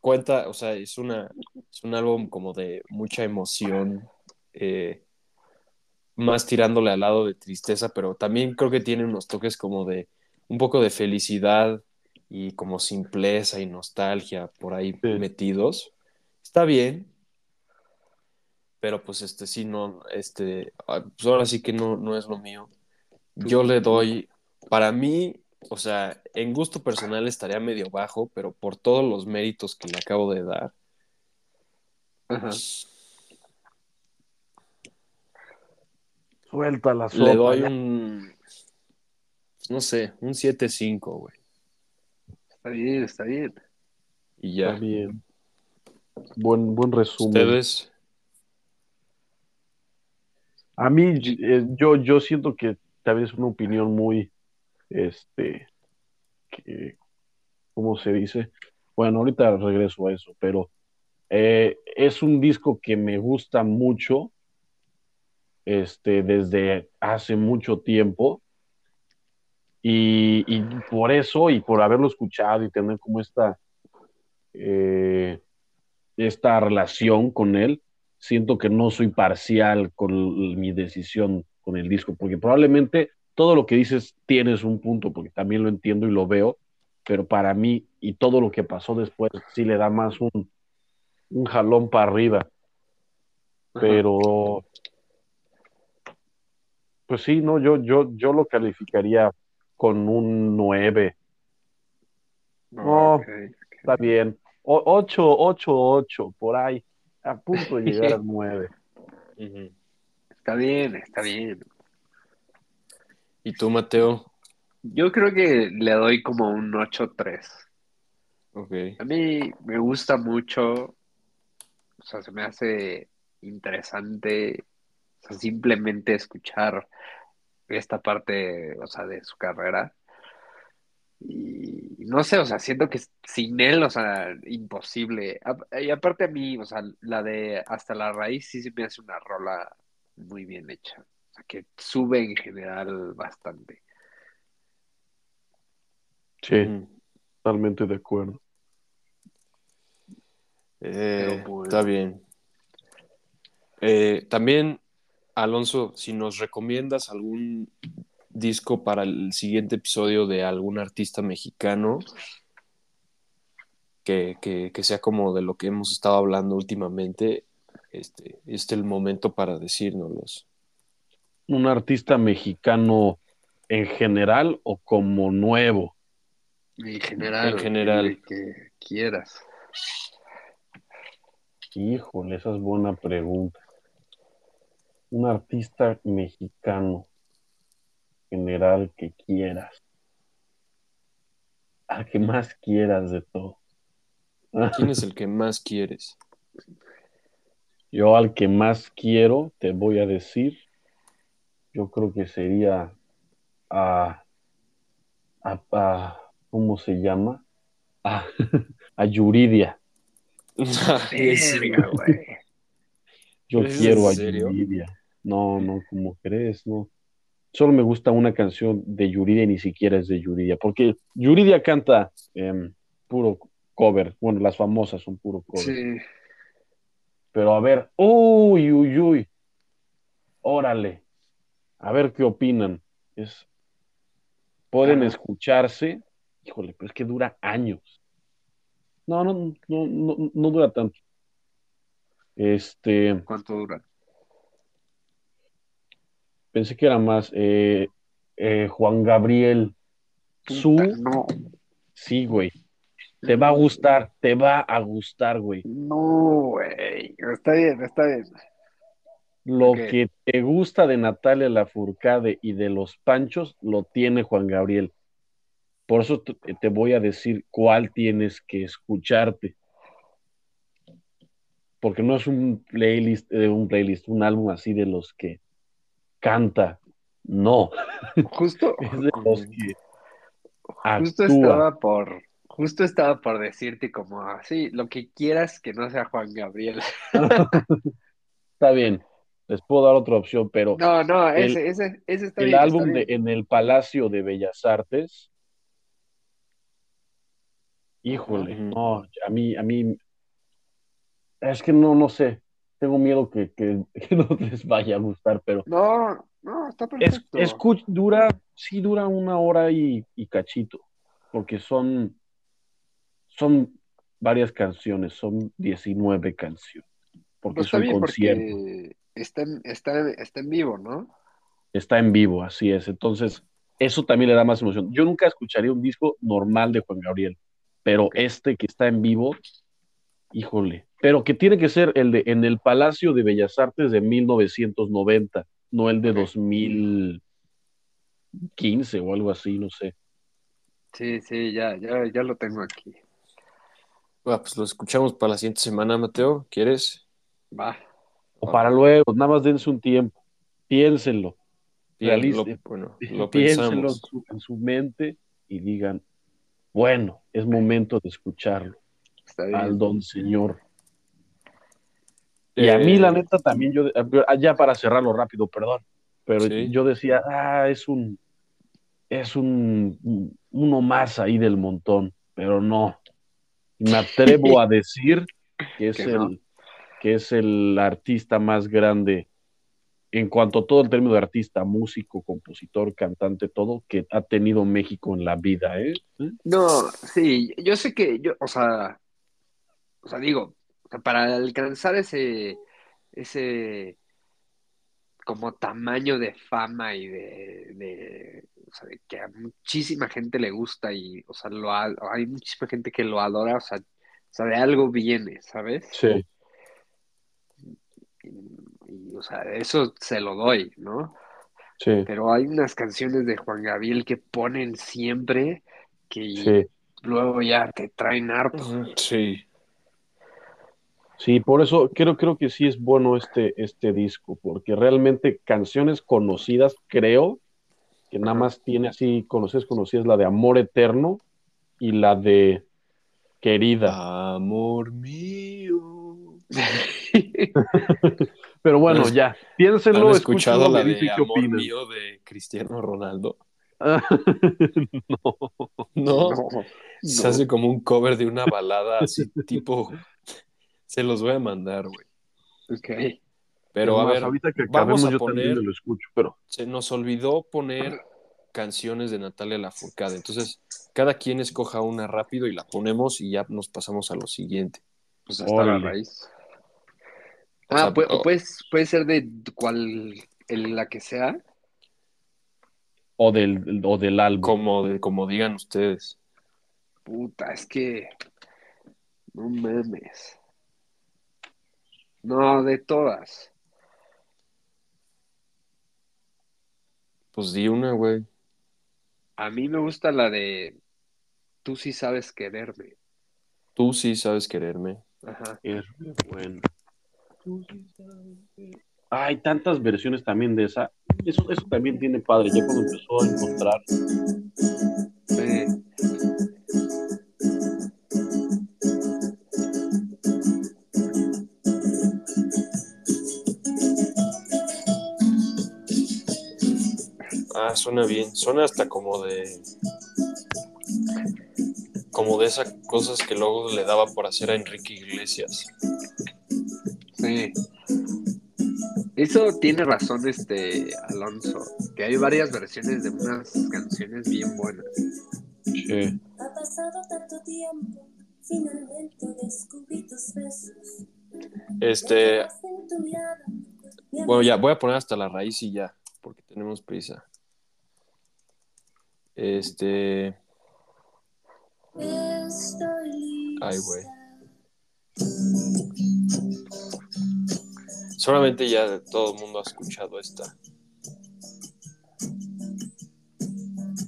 cuenta, o sea, es una, es un álbum como de mucha emoción, eh, más tirándole al lado de tristeza, pero también creo que tiene unos toques como de un poco de felicidad y como simpleza y nostalgia por ahí metidos. Está bien, pero pues este sí no, este, ah, pues ahora sí que no, no es lo mío. Yo le doy, para mí, o sea, en gusto personal estaría medio bajo, pero por todos los méritos que le acabo de dar. Ajá. Suelta la sopa. Le doy un, no sé, un 7-5, güey. Está bien, está bien. Y ya. Está bien. Buen, buen resumen. ¿Ustedes? A mí, eh, yo, yo siento que tal vez es una opinión muy, este, que, ¿cómo se dice? Bueno, ahorita regreso a eso, pero eh, es un disco que me gusta mucho, este, desde hace mucho tiempo. Y, por eso, y por haberlo escuchado y tener como esta, eh, esta relación con él, siento que no soy parcial con mi decisión con el disco, porque probablemente todo lo que dices tienes un punto, porque también lo entiendo y lo veo, pero para mí y todo lo que pasó después sí le da más un, un jalón para arriba. Pero, pues sí, no, yo, yo, yo lo calificaría con un 9. No, está bien. 8, 8, 8, por ahí a punto de llegar al 9. Está bien, está bien. ¿Y tú, Mateo? Yo creo que le doy como un 8-3. Ok. A mí me gusta mucho, o sea, se me hace interesante, o sea, simplemente escuchar esta parte, o sea, de su carrera. Y no sé, o sea, siento que sin él, o sea, imposible. Y aparte a mí, o sea, la de Hasta la Raíz sí se me hace una rola muy bien hecha. Que sube en general bastante. Sí, totalmente de acuerdo. Eh, está bien. Eh, también, Alonso, si nos recomiendas algún disco para el siguiente episodio de algún artista mexicano que, sea como de lo que hemos estado hablando últimamente, este, este es el momento para decírnoslos. ¿Un artista mexicano en general o como nuevo? En general. En general. Que quieras. Híjole, esa es buena pregunta. Un artista mexicano general que quieras. Al que más quieras de todo. ¿Quién es el que más quieres? Yo al que más quiero, te voy a decir, yo creo que sería a, a, ¿cómo se llama? A, a Yuridia. yo quiero a Yuridia. No, no, como crees, no solo me gusta una canción de Yuridia y ni siquiera es de Yuridia, porque Yuridia canta em, puro cover, bueno, las famosas son puro cover. Sí. Pero a ver, uy, uy, uy, órale, a ver qué opinan. Es, pueden escucharse, híjole, pero es que dura años. No, no, no, no, no dura tanto. Este. ¿Cuánto dura? Pensé que era más eh, eh, Juan Gabriel. Su. No. Sí, güey. Te va a gustar, te va a gustar, güey. No, güey. Está bien, está bien. Lo que te gusta de Natalia Lafourcade y de los Panchos, lo tiene Juan Gabriel. Por eso te, voy a decir cuál tienes que escucharte. Porque no es un playlist, eh, un playlist, un álbum así de los que canta. No. Justo. justo estaba por. Justo estaba por decirte como así, lo que quieras que no sea Juan Gabriel. está bien, les puedo dar otra opción, pero. No, no, ese, ese, ese está el álbum de En el Palacio de Bellas Artes. Híjole, no, a mí, a mí. Es que no, no sé. tengo miedo que, no les vaya a gustar, pero... No, no, está perfecto. Es, dura, sí dura una hora y, cachito, porque son, son varias canciones, son 19 canciones, porque pues son conciertos. Está en, está, está en vivo, ¿no? Está en vivo, así es. Entonces, eso también le da más emoción. Yo nunca escucharía un disco normal de Juan Gabriel, pero este que está en vivo, híjole, pero que tiene que ser el de en el Palacio de Bellas Artes de 1990, no el de 2015 o algo así, no sé. Sí, sí, ya, ya, ya lo tengo aquí. Va, pues lo escuchamos para la siguiente semana, Mateo. ¿Quieres? Va. O para luego, nada más dense un tiempo. Piénsenlo. Lo, bueno, lo piénsenlo en su mente y digan, bueno, es momento de escucharlo al don señor. Y a mí, la eh, neta, también yo, ya para cerrarlo rápido, perdón, pero yo decía, ah, es un, es un, uno más ahí del montón, pero no. Me atrevo a decir que es, el, que es el artista más grande en cuanto a todo el término de artista, músico, compositor, cantante, todo que ha tenido México en la vida, ¿eh? No, sí, yo sé que yo, o sea, o sea, digo, para alcanzar ese, ese como tamaño de fama y de, o sea, de que a muchísima gente le gusta y, o sea, lo hay muchísima gente que lo adora, o sea, o sea de algo viene, ¿sabes? Sí. Y, o sea, eso se lo doy, ¿no? Sí. Pero hay unas canciones de Juan Gabriel que ponen siempre que luego ya te traen harto. Sí. Sí, por eso creo, creo que sí es bueno este, este disco, porque realmente canciones conocidas, creo que nada más tiene así conocidas, conocidas, la de Amor Eterno y la de Querida. Amor mío. Pero bueno, ya, piénsenlo. ¿Han escuchado la de Amor mío de Cristiano Ronaldo? no. no. Se hace como un cover de una balada así tipo se los voy a mandar, güey. Ok. Pero a ver, ahorita que vamos a yo poner, lo escucho, pero... Se nos olvidó poner canciones de Natalia Lafourcade. Entonces, cada quien escoja una rápido y la ponemos y ya nos pasamos a lo siguiente. Pues hasta la raíz. Ah, puede, puede, ser de cual, la que sea. O del, o del álbum. Como, como digan ustedes. Puta, es que. No memes. No, de todas. Pues di una, güey. A mí me gusta la de Tú sí sabes quererme. Tú sí sabes quererme. Ajá. Es bueno. Hay tantas versiones también de esa. Eso, eso también tiene padre. Ya cuando empezó a encontrar. Ah, suena bien. Suena hasta como de. Como de esas cosas que luego le daba por hacer a Enrique Iglesias. Sí. Eso tiene razón este Alonso, que hay varias versiones de unas canciones bien buenas. Sí. Ha pasado tanto tiempo, finalmente descubrí tus besos. Este. Bueno, ya, voy a poner hasta la raíz y ya, porque tenemos prisa. Este. Ay, güey. Solamente ya todo el mundo ha escuchado esta.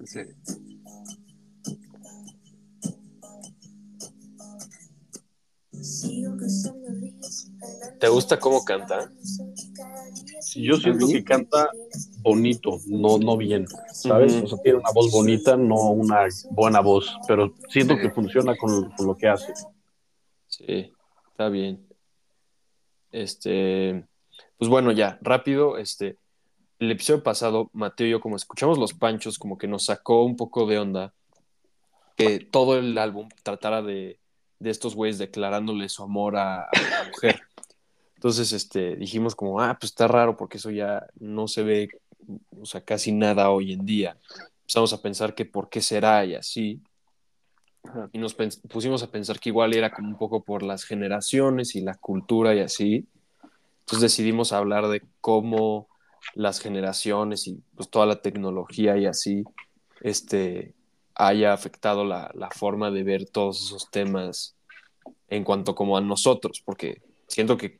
Sí. ¿Te gusta cómo canta? yo siento que canta bonito, no, no bien, ¿sabes? O sea, tiene una voz bonita, no una buena voz, pero siento que funciona con, lo que hace. Sí, está bien. Este, pues bueno, ya, rápido, este, el episodio pasado, Mateo y yo, como escuchamos Los Panchos, como que nos sacó un poco de onda que todo el álbum tratara de, de estos güeyes declarándole su amor a, a la mujer. Entonces, este, dijimos como, ah, pues está raro porque eso ya no se ve, o sea, casi nada hoy en día. Empezamos a pensar que por qué será y así. Y nos pusimos a pensar que igual era como un poco por las generaciones y la cultura y así. Entonces decidimos hablar de cómo las generaciones y pues toda la tecnología y así, este, haya afectado la, la forma de ver todos esos temas en cuanto como a nosotros, porque siento que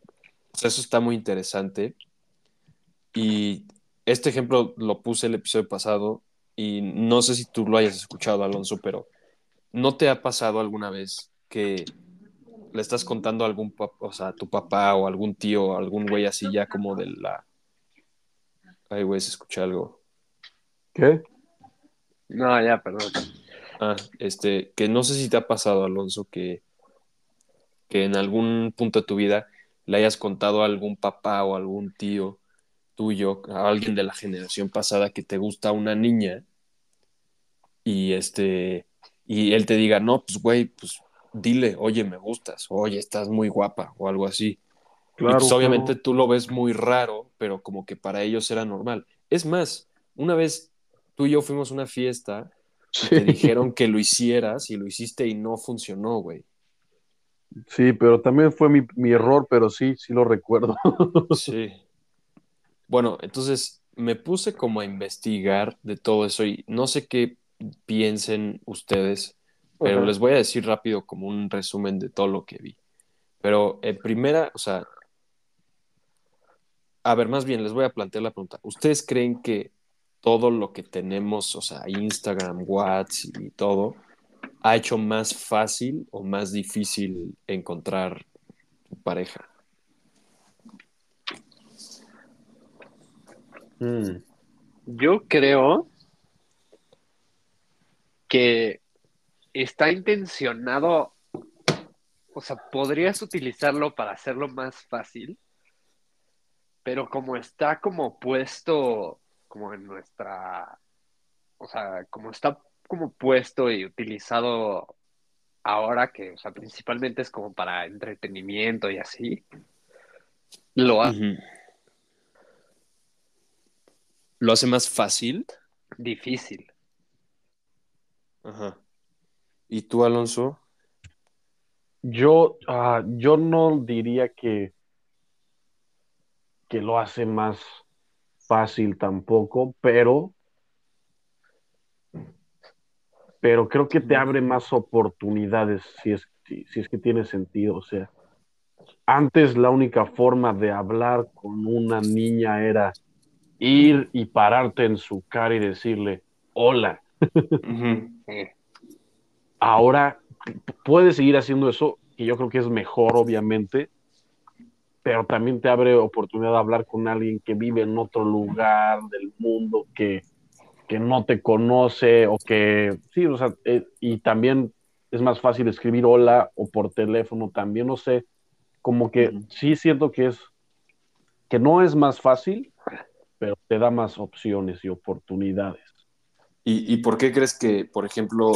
eso está muy interesante. Y este ejemplo lo puse el episodio pasado y no sé si tú lo hayas escuchado, Alonso, pero ¿no te ha pasado alguna vez que le estás contando a algún, o sea, a tu papá o algún tío o algún güey así ya como de la... Ay, güey, se escucha algo. ¿Qué? No, ya, perdón. Ah, este, que no sé si te ha pasado, Alonso, que, que en algún punto de tu vida le hayas contado a algún papá o algún tío tuyo, a alguien de la generación pasada que te gusta una niña y este y él te diga, no, pues güey, pues dile, oye, me gustas, oye, estás muy guapa o algo así. Claro, y pues obviamente tú lo ves muy raro, pero como que para ellos era normal. Es más, una vez tú y yo fuimos a una fiesta y te dijeron que lo hicieras y lo hiciste y no funcionó, güey. Sí, pero también fue mi, mi error, pero sí, sí lo recuerdo. sí. Bueno, entonces me puse como a investigar de todo eso y no sé qué piensen ustedes, pero les voy a decir rápido como un resumen de todo lo que vi. Pero en primera, o sea, a ver, más bien les voy a plantear la pregunta. ¿Ustedes creen que todo lo que tenemos, o sea, Instagram, WhatsApp y todo, ha hecho más fácil o más difícil encontrar pareja? Hmm. Yo creo que está intencionado, o sea, podrías utilizarlo para hacerlo más fácil, pero como está como puesto como en nuestra, o sea, como está como puesto y utilizado ahora que, o sea, principalmente es como para entretenimiento y así, lo hace. ¿Lo hace más fácil? Difícil. Ajá. ¿Y tú, Alonso? Yo, ah, yo no diría que, que lo hace más fácil tampoco, pero, pero creo que te abre más oportunidades si es, si, si es que tiene sentido. O sea, antes la única forma de hablar con una niña era ir y pararte en su cara y decirle, hola. Ahora puedes seguir haciendo eso, y yo creo que es mejor, obviamente, pero también te abre oportunidad de hablar con alguien que vive en otro lugar del mundo, que, que no te conoce, o que, sí, o sea, eh, y también es más fácil escribir hola o por teléfono también, no sé, como que sí siento que es, que no es más fácil, pero te da más opciones y oportunidades. ¿Y, por qué crees que, por ejemplo,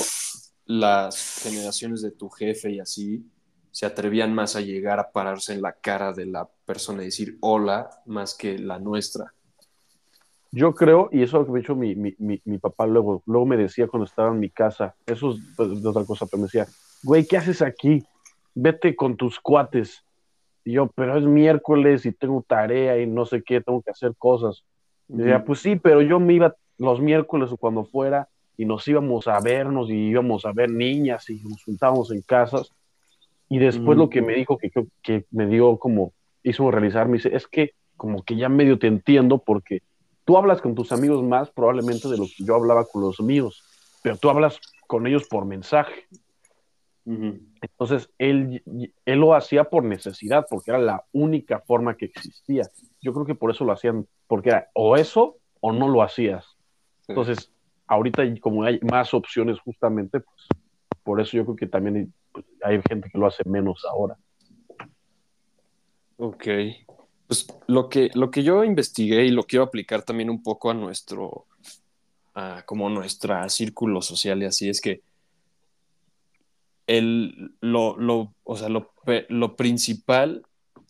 las generaciones de tu jefe y así se atrevían más a llegar a pararse en la cara de la persona y decir hola más que la nuestra? Yo creo, y eso que me mi, mi, mi, papá luego, luego me decía cuando estaba en mi casa, eso es pues, de otra cosa, pero me decía, güey, ¿qué haces aquí? Vete con tus cuates. Y yo, pero es miércoles y tengo tarea y no sé qué, tengo que hacer cosas. Y decía, pues sí, pero yo me iba los miércoles o cuando fuera y nos íbamos a vernos y íbamos a ver niñas y nos juntábamos en casas. Y después lo que me dijo, que, que me dio como, hizo realizar, me dice, es que como que ya medio te entiendo porque tú hablas con tus amigos más probablemente de lo que yo hablaba con los míos, pero tú hablas con ellos por mensaje. Entonces, él, él lo hacía por necesidad, porque era la única forma que existía. Yo creo que por eso lo hacían, porque era o eso o no lo hacías. Entonces, ahorita como hay más opciones justamente, pues por eso yo creo que también hay, pues, gente que lo hace menos ahora. Ok. Pues lo que, lo que yo investigué y lo quiero aplicar también un poco a nuestro, a como nuestra círculo social y así, es que el, lo, lo, o sea, lo, lo principal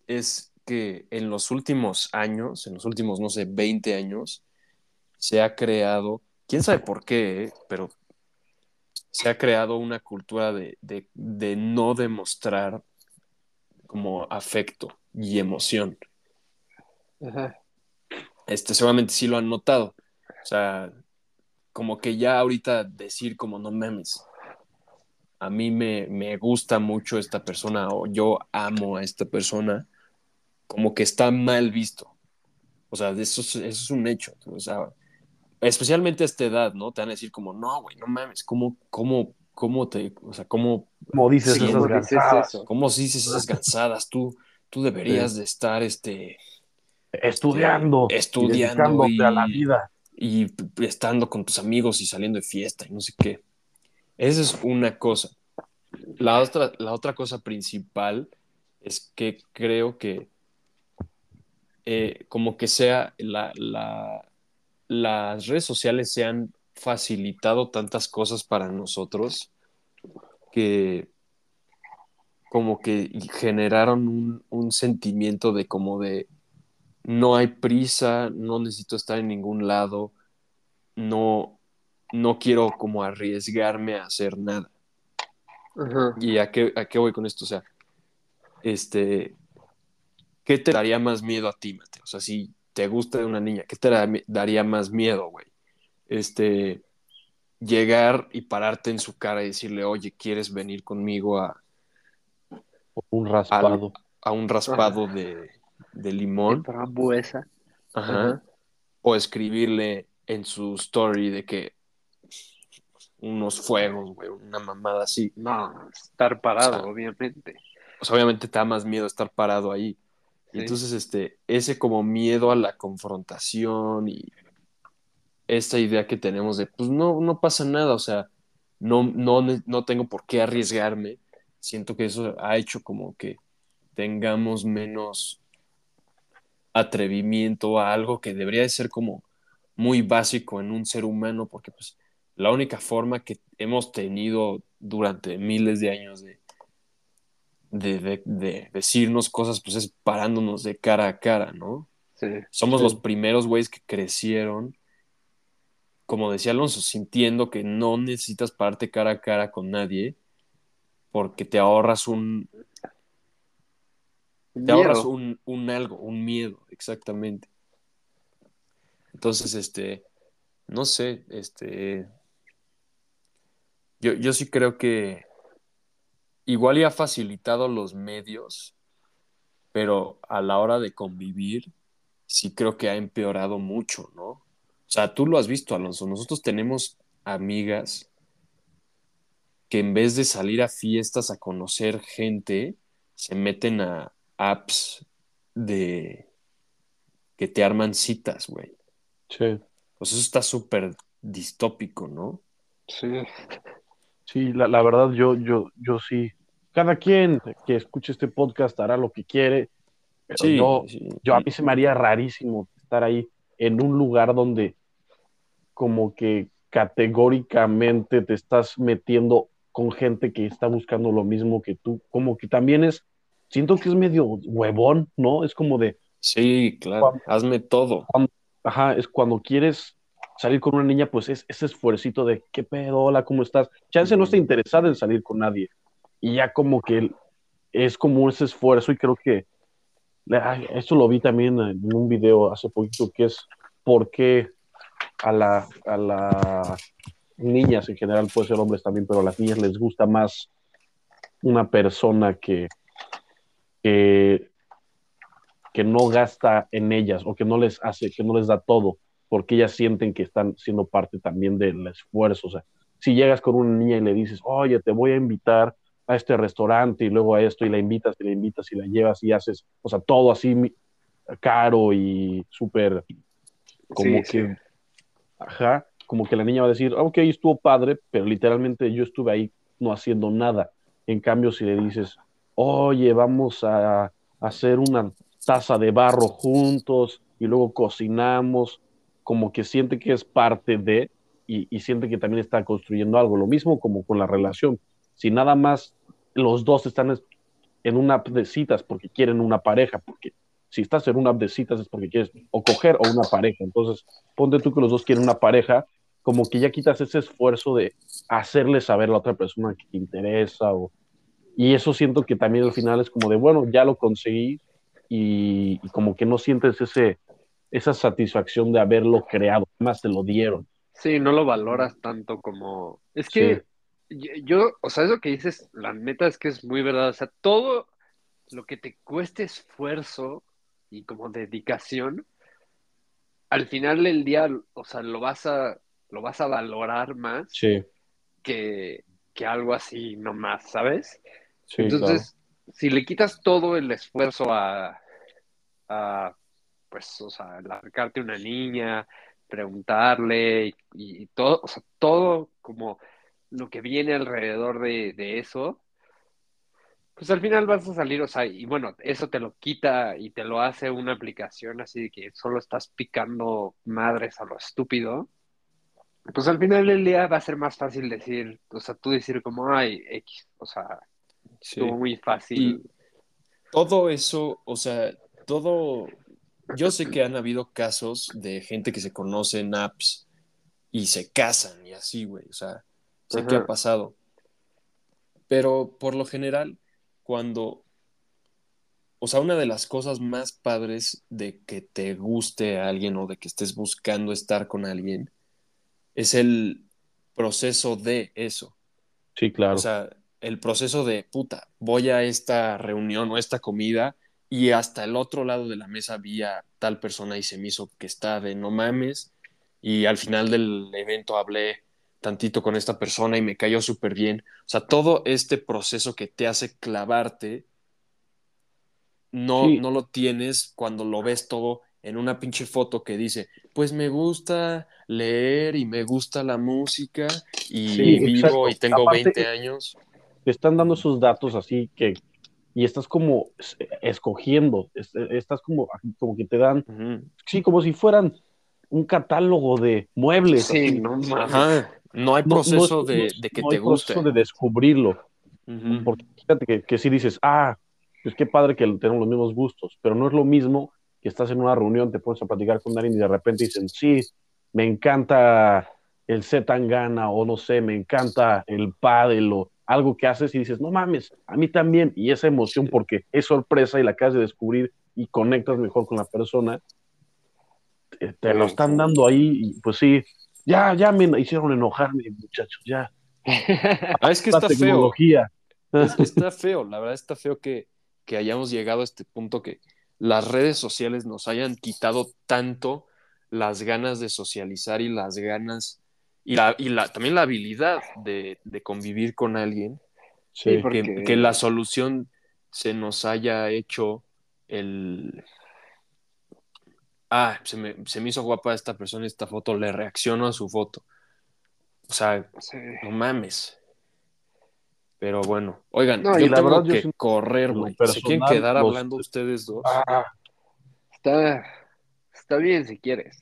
es que en los últimos años, en los últimos, no sé, 20 años, se ha creado, quién sabe por qué, eh, pero se ha creado una cultura de, de, de no demostrar como afecto y emoción. Ajá. Este, seguramente sí lo han notado. O sea, como que ya ahorita decir como no mames, a mí me, me gusta mucho esta persona o yo amo a esta persona, como que está mal visto. O sea, eso es, eso es un hecho. O sea, especialmente a esta edad, ¿no? Te van a decir como, no, güey, no mames, ¿cómo, cómo, cómo te, o sea, cómo, Como dices, Sí, esas ¿cómo gansadas, eso? cómo dices esas cansadas? Tú, tú deberías de estar, este, estudiando, Estudiando dedicándote y- a la vida. y estando con tus amigos y saliendo de fiesta y no sé qué. Esa es una cosa. La otra, la otra cosa principal es que creo que eh, como que sea la, la- las redes sociales se han facilitado tantas cosas para nosotros que como que generaron un, un sentimiento de como de no hay prisa, no necesito estar en ningún lado, no, no quiero como arriesgarme a hacer nada. ¿Y a qué, a qué voy con esto? O sea, este, ¿qué te daría más miedo a ti, Mateo? O sea, si te gusta una niña, ¿qué te da- daría más miedo, güey? Este, llegar y pararte en su cara y decirle, oye, ¿quieres venir conmigo a, Un raspado. a un raspado de, de limón? Frambuesa. Ajá. Ajá. O escribirle en su story de que unos fuegos, güey, una mamada así. No, estar parado, O sea, obviamente. O sea, obviamente te da más miedo estar parado ahí. Sí. entonces, este, ese como miedo a la confrontación y esta idea que tenemos de, pues no, no pasa nada, o sea, no, no, no tengo por qué arriesgarme. Siento que eso ha hecho como que tengamos menos atrevimiento a algo que debería de ser como muy básico en un ser humano, porque pues la única forma que hemos tenido durante miles de años de, de, de- de decirnos cosas, pues es parándonos de cara a cara, ¿no? Sí. Somos Sí. los primeros güeyes que crecieron, como decía Alonso, sintiendo que no necesitas pararte cara a cara con nadie porque te ahorras un, te ahorras un, un algo, un miedo, exactamente. Entonces, este, no sé, este, yo, yo sí creo que igual y ha facilitado los medios, pero a la hora de convivir, sí creo que ha empeorado mucho, ¿no? O sea, tú lo has visto, Alonso. Nosotros tenemos amigas que en vez de salir a fiestas a conocer gente, se meten a apps de que te arman citas, güey. Sí. Pues eso está súper distópico, ¿no? Sí. Sí, la, la verdad, yo, yo, yo sí. Cada quien que escuche este podcast hará lo que quiere, pero Sí, yo, sí. yo a mí se me haría rarísimo estar ahí en un lugar donde como que categóricamente te estás metiendo con gente que está buscando lo mismo que tú, como que también es, siento que es medio huevón, ¿no? Es como de, Sí, claro. Hazme todo. Ajá, es cuando quieres salir con una niña, pues es ese esfuercito de qué pedo, hola, ¿cómo estás? Chance no está interesada en salir con nadie. Y ya como que es como ese esfuerzo, y creo que esto lo vi también en un video hace poquito, que es por qué a la, a las niñas en general, puede ser hombres también, pero a las niñas les gusta más una persona que, que, que no gasta en ellas o que no les hace, que no les da todo, porque ellas sienten que están siendo parte también del esfuerzo. O sea, si llegas con una niña y le dices, oye, te voy a invitar a este restaurante y luego a esto y la invitas y la invitas y la llevas y haces, o sea, todo así caro y súper como Sí, que, ajá, como que la niña va a decir, "Ah, ok, estuvo padre, pero literalmente yo estuve ahí no haciendo nada. En cambio, si le dices, oye, vamos a hacer una taza de barro juntos y luego cocinamos, como que siente que es parte de y, y siente que también está construyendo algo. Lo mismo como con la relación. Si nada más los dos están es- en una app de citas porque quieren una pareja, porque si estás en una app de citas es porque quieres o coger o una pareja. Entonces, ponte tú que los dos quieren una pareja, como que ya quitas ese esfuerzo de hacerle saber a la otra persona que te interesa. O, y eso siento que también al final es como de, bueno, ya lo conseguí y, y como que no sientes ese, esa satisfacción de haberlo creado, más te lo dieron. Sí, no lo valoras tanto como... Es que yo- yo, o sea, eso que dices, la neta es que es muy verdad. O sea, todo lo que te cueste esfuerzo y como dedicación, al final del día, o sea, lo vas a, lo vas a valorar más Sí, que, que algo así nomás, ¿sabes? sí, Entonces, si le quitas todo el esfuerzo a, a, pues, o sea, acercarte a una niña, preguntarle y, y todo, o sea, todo como lo que viene alrededor de, de eso, pues al final vas a salir, o sea, y bueno, eso te lo quita y te lo hace una aplicación así de que solo estás picando madres a lo estúpido. Pues al final del día va a ser más fácil decir, o sea, tú decir como, ay, X, o sea, Sí. estuvo muy fácil. Todo eso, o sea, todo. Yo sé que han habido casos de gente que se conoce en apps y se casan y así, güey. O sea, sé que ha pasado. Pero por lo general, cuando. O sea, una de las cosas más padres de que te guste a alguien o de que estés buscando estar con alguien es el proceso de eso. sí, claro. O sea, el proceso de puta, voy a esta reunión o esta comida y hasta el otro lado de la mesa vi a tal persona y se me hizo que está de no mames. Y al final del evento hablé tantito con esta persona y me cayó súper bien. O sea, todo este proceso que te hace clavarte, no, Sí. no lo tienes cuando lo ves todo en una pinche foto que dice, pues me gusta leer y me gusta la música y Sí, vivo exacto. y tengo Aparte- 20 años. te están dando esos datos así que y estás como es- escogiendo, es- estás como como que te dan, sí, como si fueran un catálogo de muebles. Sí, así. no. Ajá, no hay No- no proceso es- de, no es- de que no te hay proceso guste. de descubrirlo, porque fíjate que, que si dices, ah, pues qué padre que tenemos los mismos gustos, pero no es lo mismo que estás en una reunión, te pones a platicar con alguien y de repente dicen, sí, me encanta el Zetangana o no sé, me encanta el pádel o algo que haces y dices, no mames, a mí también, y esa emoción porque es sorpresa y la acabas de descubrir y conectas mejor con la persona, te, te lo están dando ahí y pues sí, ya, ya me hicieron enojarme, muchachos, ya. Ah, es que La está feo. tecnología. Es- está feo, la verdad está feo que, que hayamos llegado a este punto que las redes sociales nos hayan quitado tanto las ganas de socializar y las ganas y, la, y la, también la habilidad de, de convivir con alguien, Sí, Sí, porque- que, que la solución se nos haya hecho el... Ah, se me, se me hizo guapa esta persona esta foto, le reacciono a su foto. O sea, Sí. no mames. Pero bueno, oigan, No, y yo la tengo verdad, que correr, güey. ¿Se quieren quedar los- hablando ustedes dos? Ah, Está, está bien si quieres.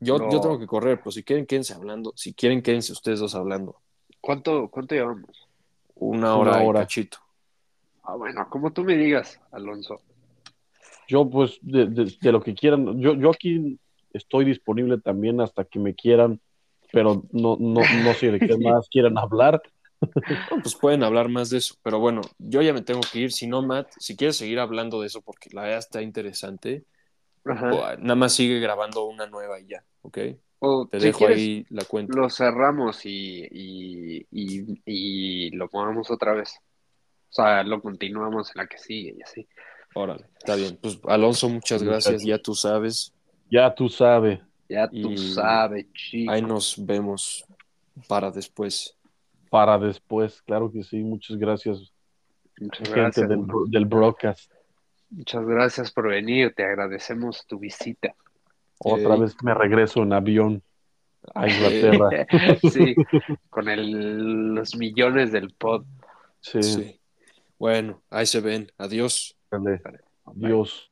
yo, no. yo tengo que correr, pero si quieren, quédense hablando. Si quieren, quédense ustedes dos hablando. ¿Cuánto, cuánto llevamos? Una Una hora, y hora. cachito. Ah, bueno, como tú me digas, Alonso. Yo pues de, de- de lo que quieran, yo, yo aquí estoy disponible también hasta que me quieran, pero no, no, no sé de qué más quieran hablar. No, pues pueden hablar más de eso. Pero bueno, yo ya me tengo que ir. Si no, Matt, si quieres seguir hablando de eso porque la verdad está interesante, Ajá. o- nada más sigue grabando una nueva y ya, ¿ok? O Te si dejo quieres, ahí la cuenta. lo cerramos y, y, y, y lo ponemos otra vez. O sea, lo continuamos en la que sigue y así. Órale, está bien. Pues Alonso, muchas gracias. Ya tú sabes. Ya tú sabes, Ya tú Y sabes, chico. Ahí nos vemos para después. para después, claro que sí, muchas gracias, Muchas gente gracias. del, del broadcast. Muchas gracias por venir. Te agradecemos tu visita. Otra Ey. vez me regreso en avión a Inglaterra. sí, con el, los millones del pod. Sí, Sí. Bueno, ahí se ven. Adiós. Adiós.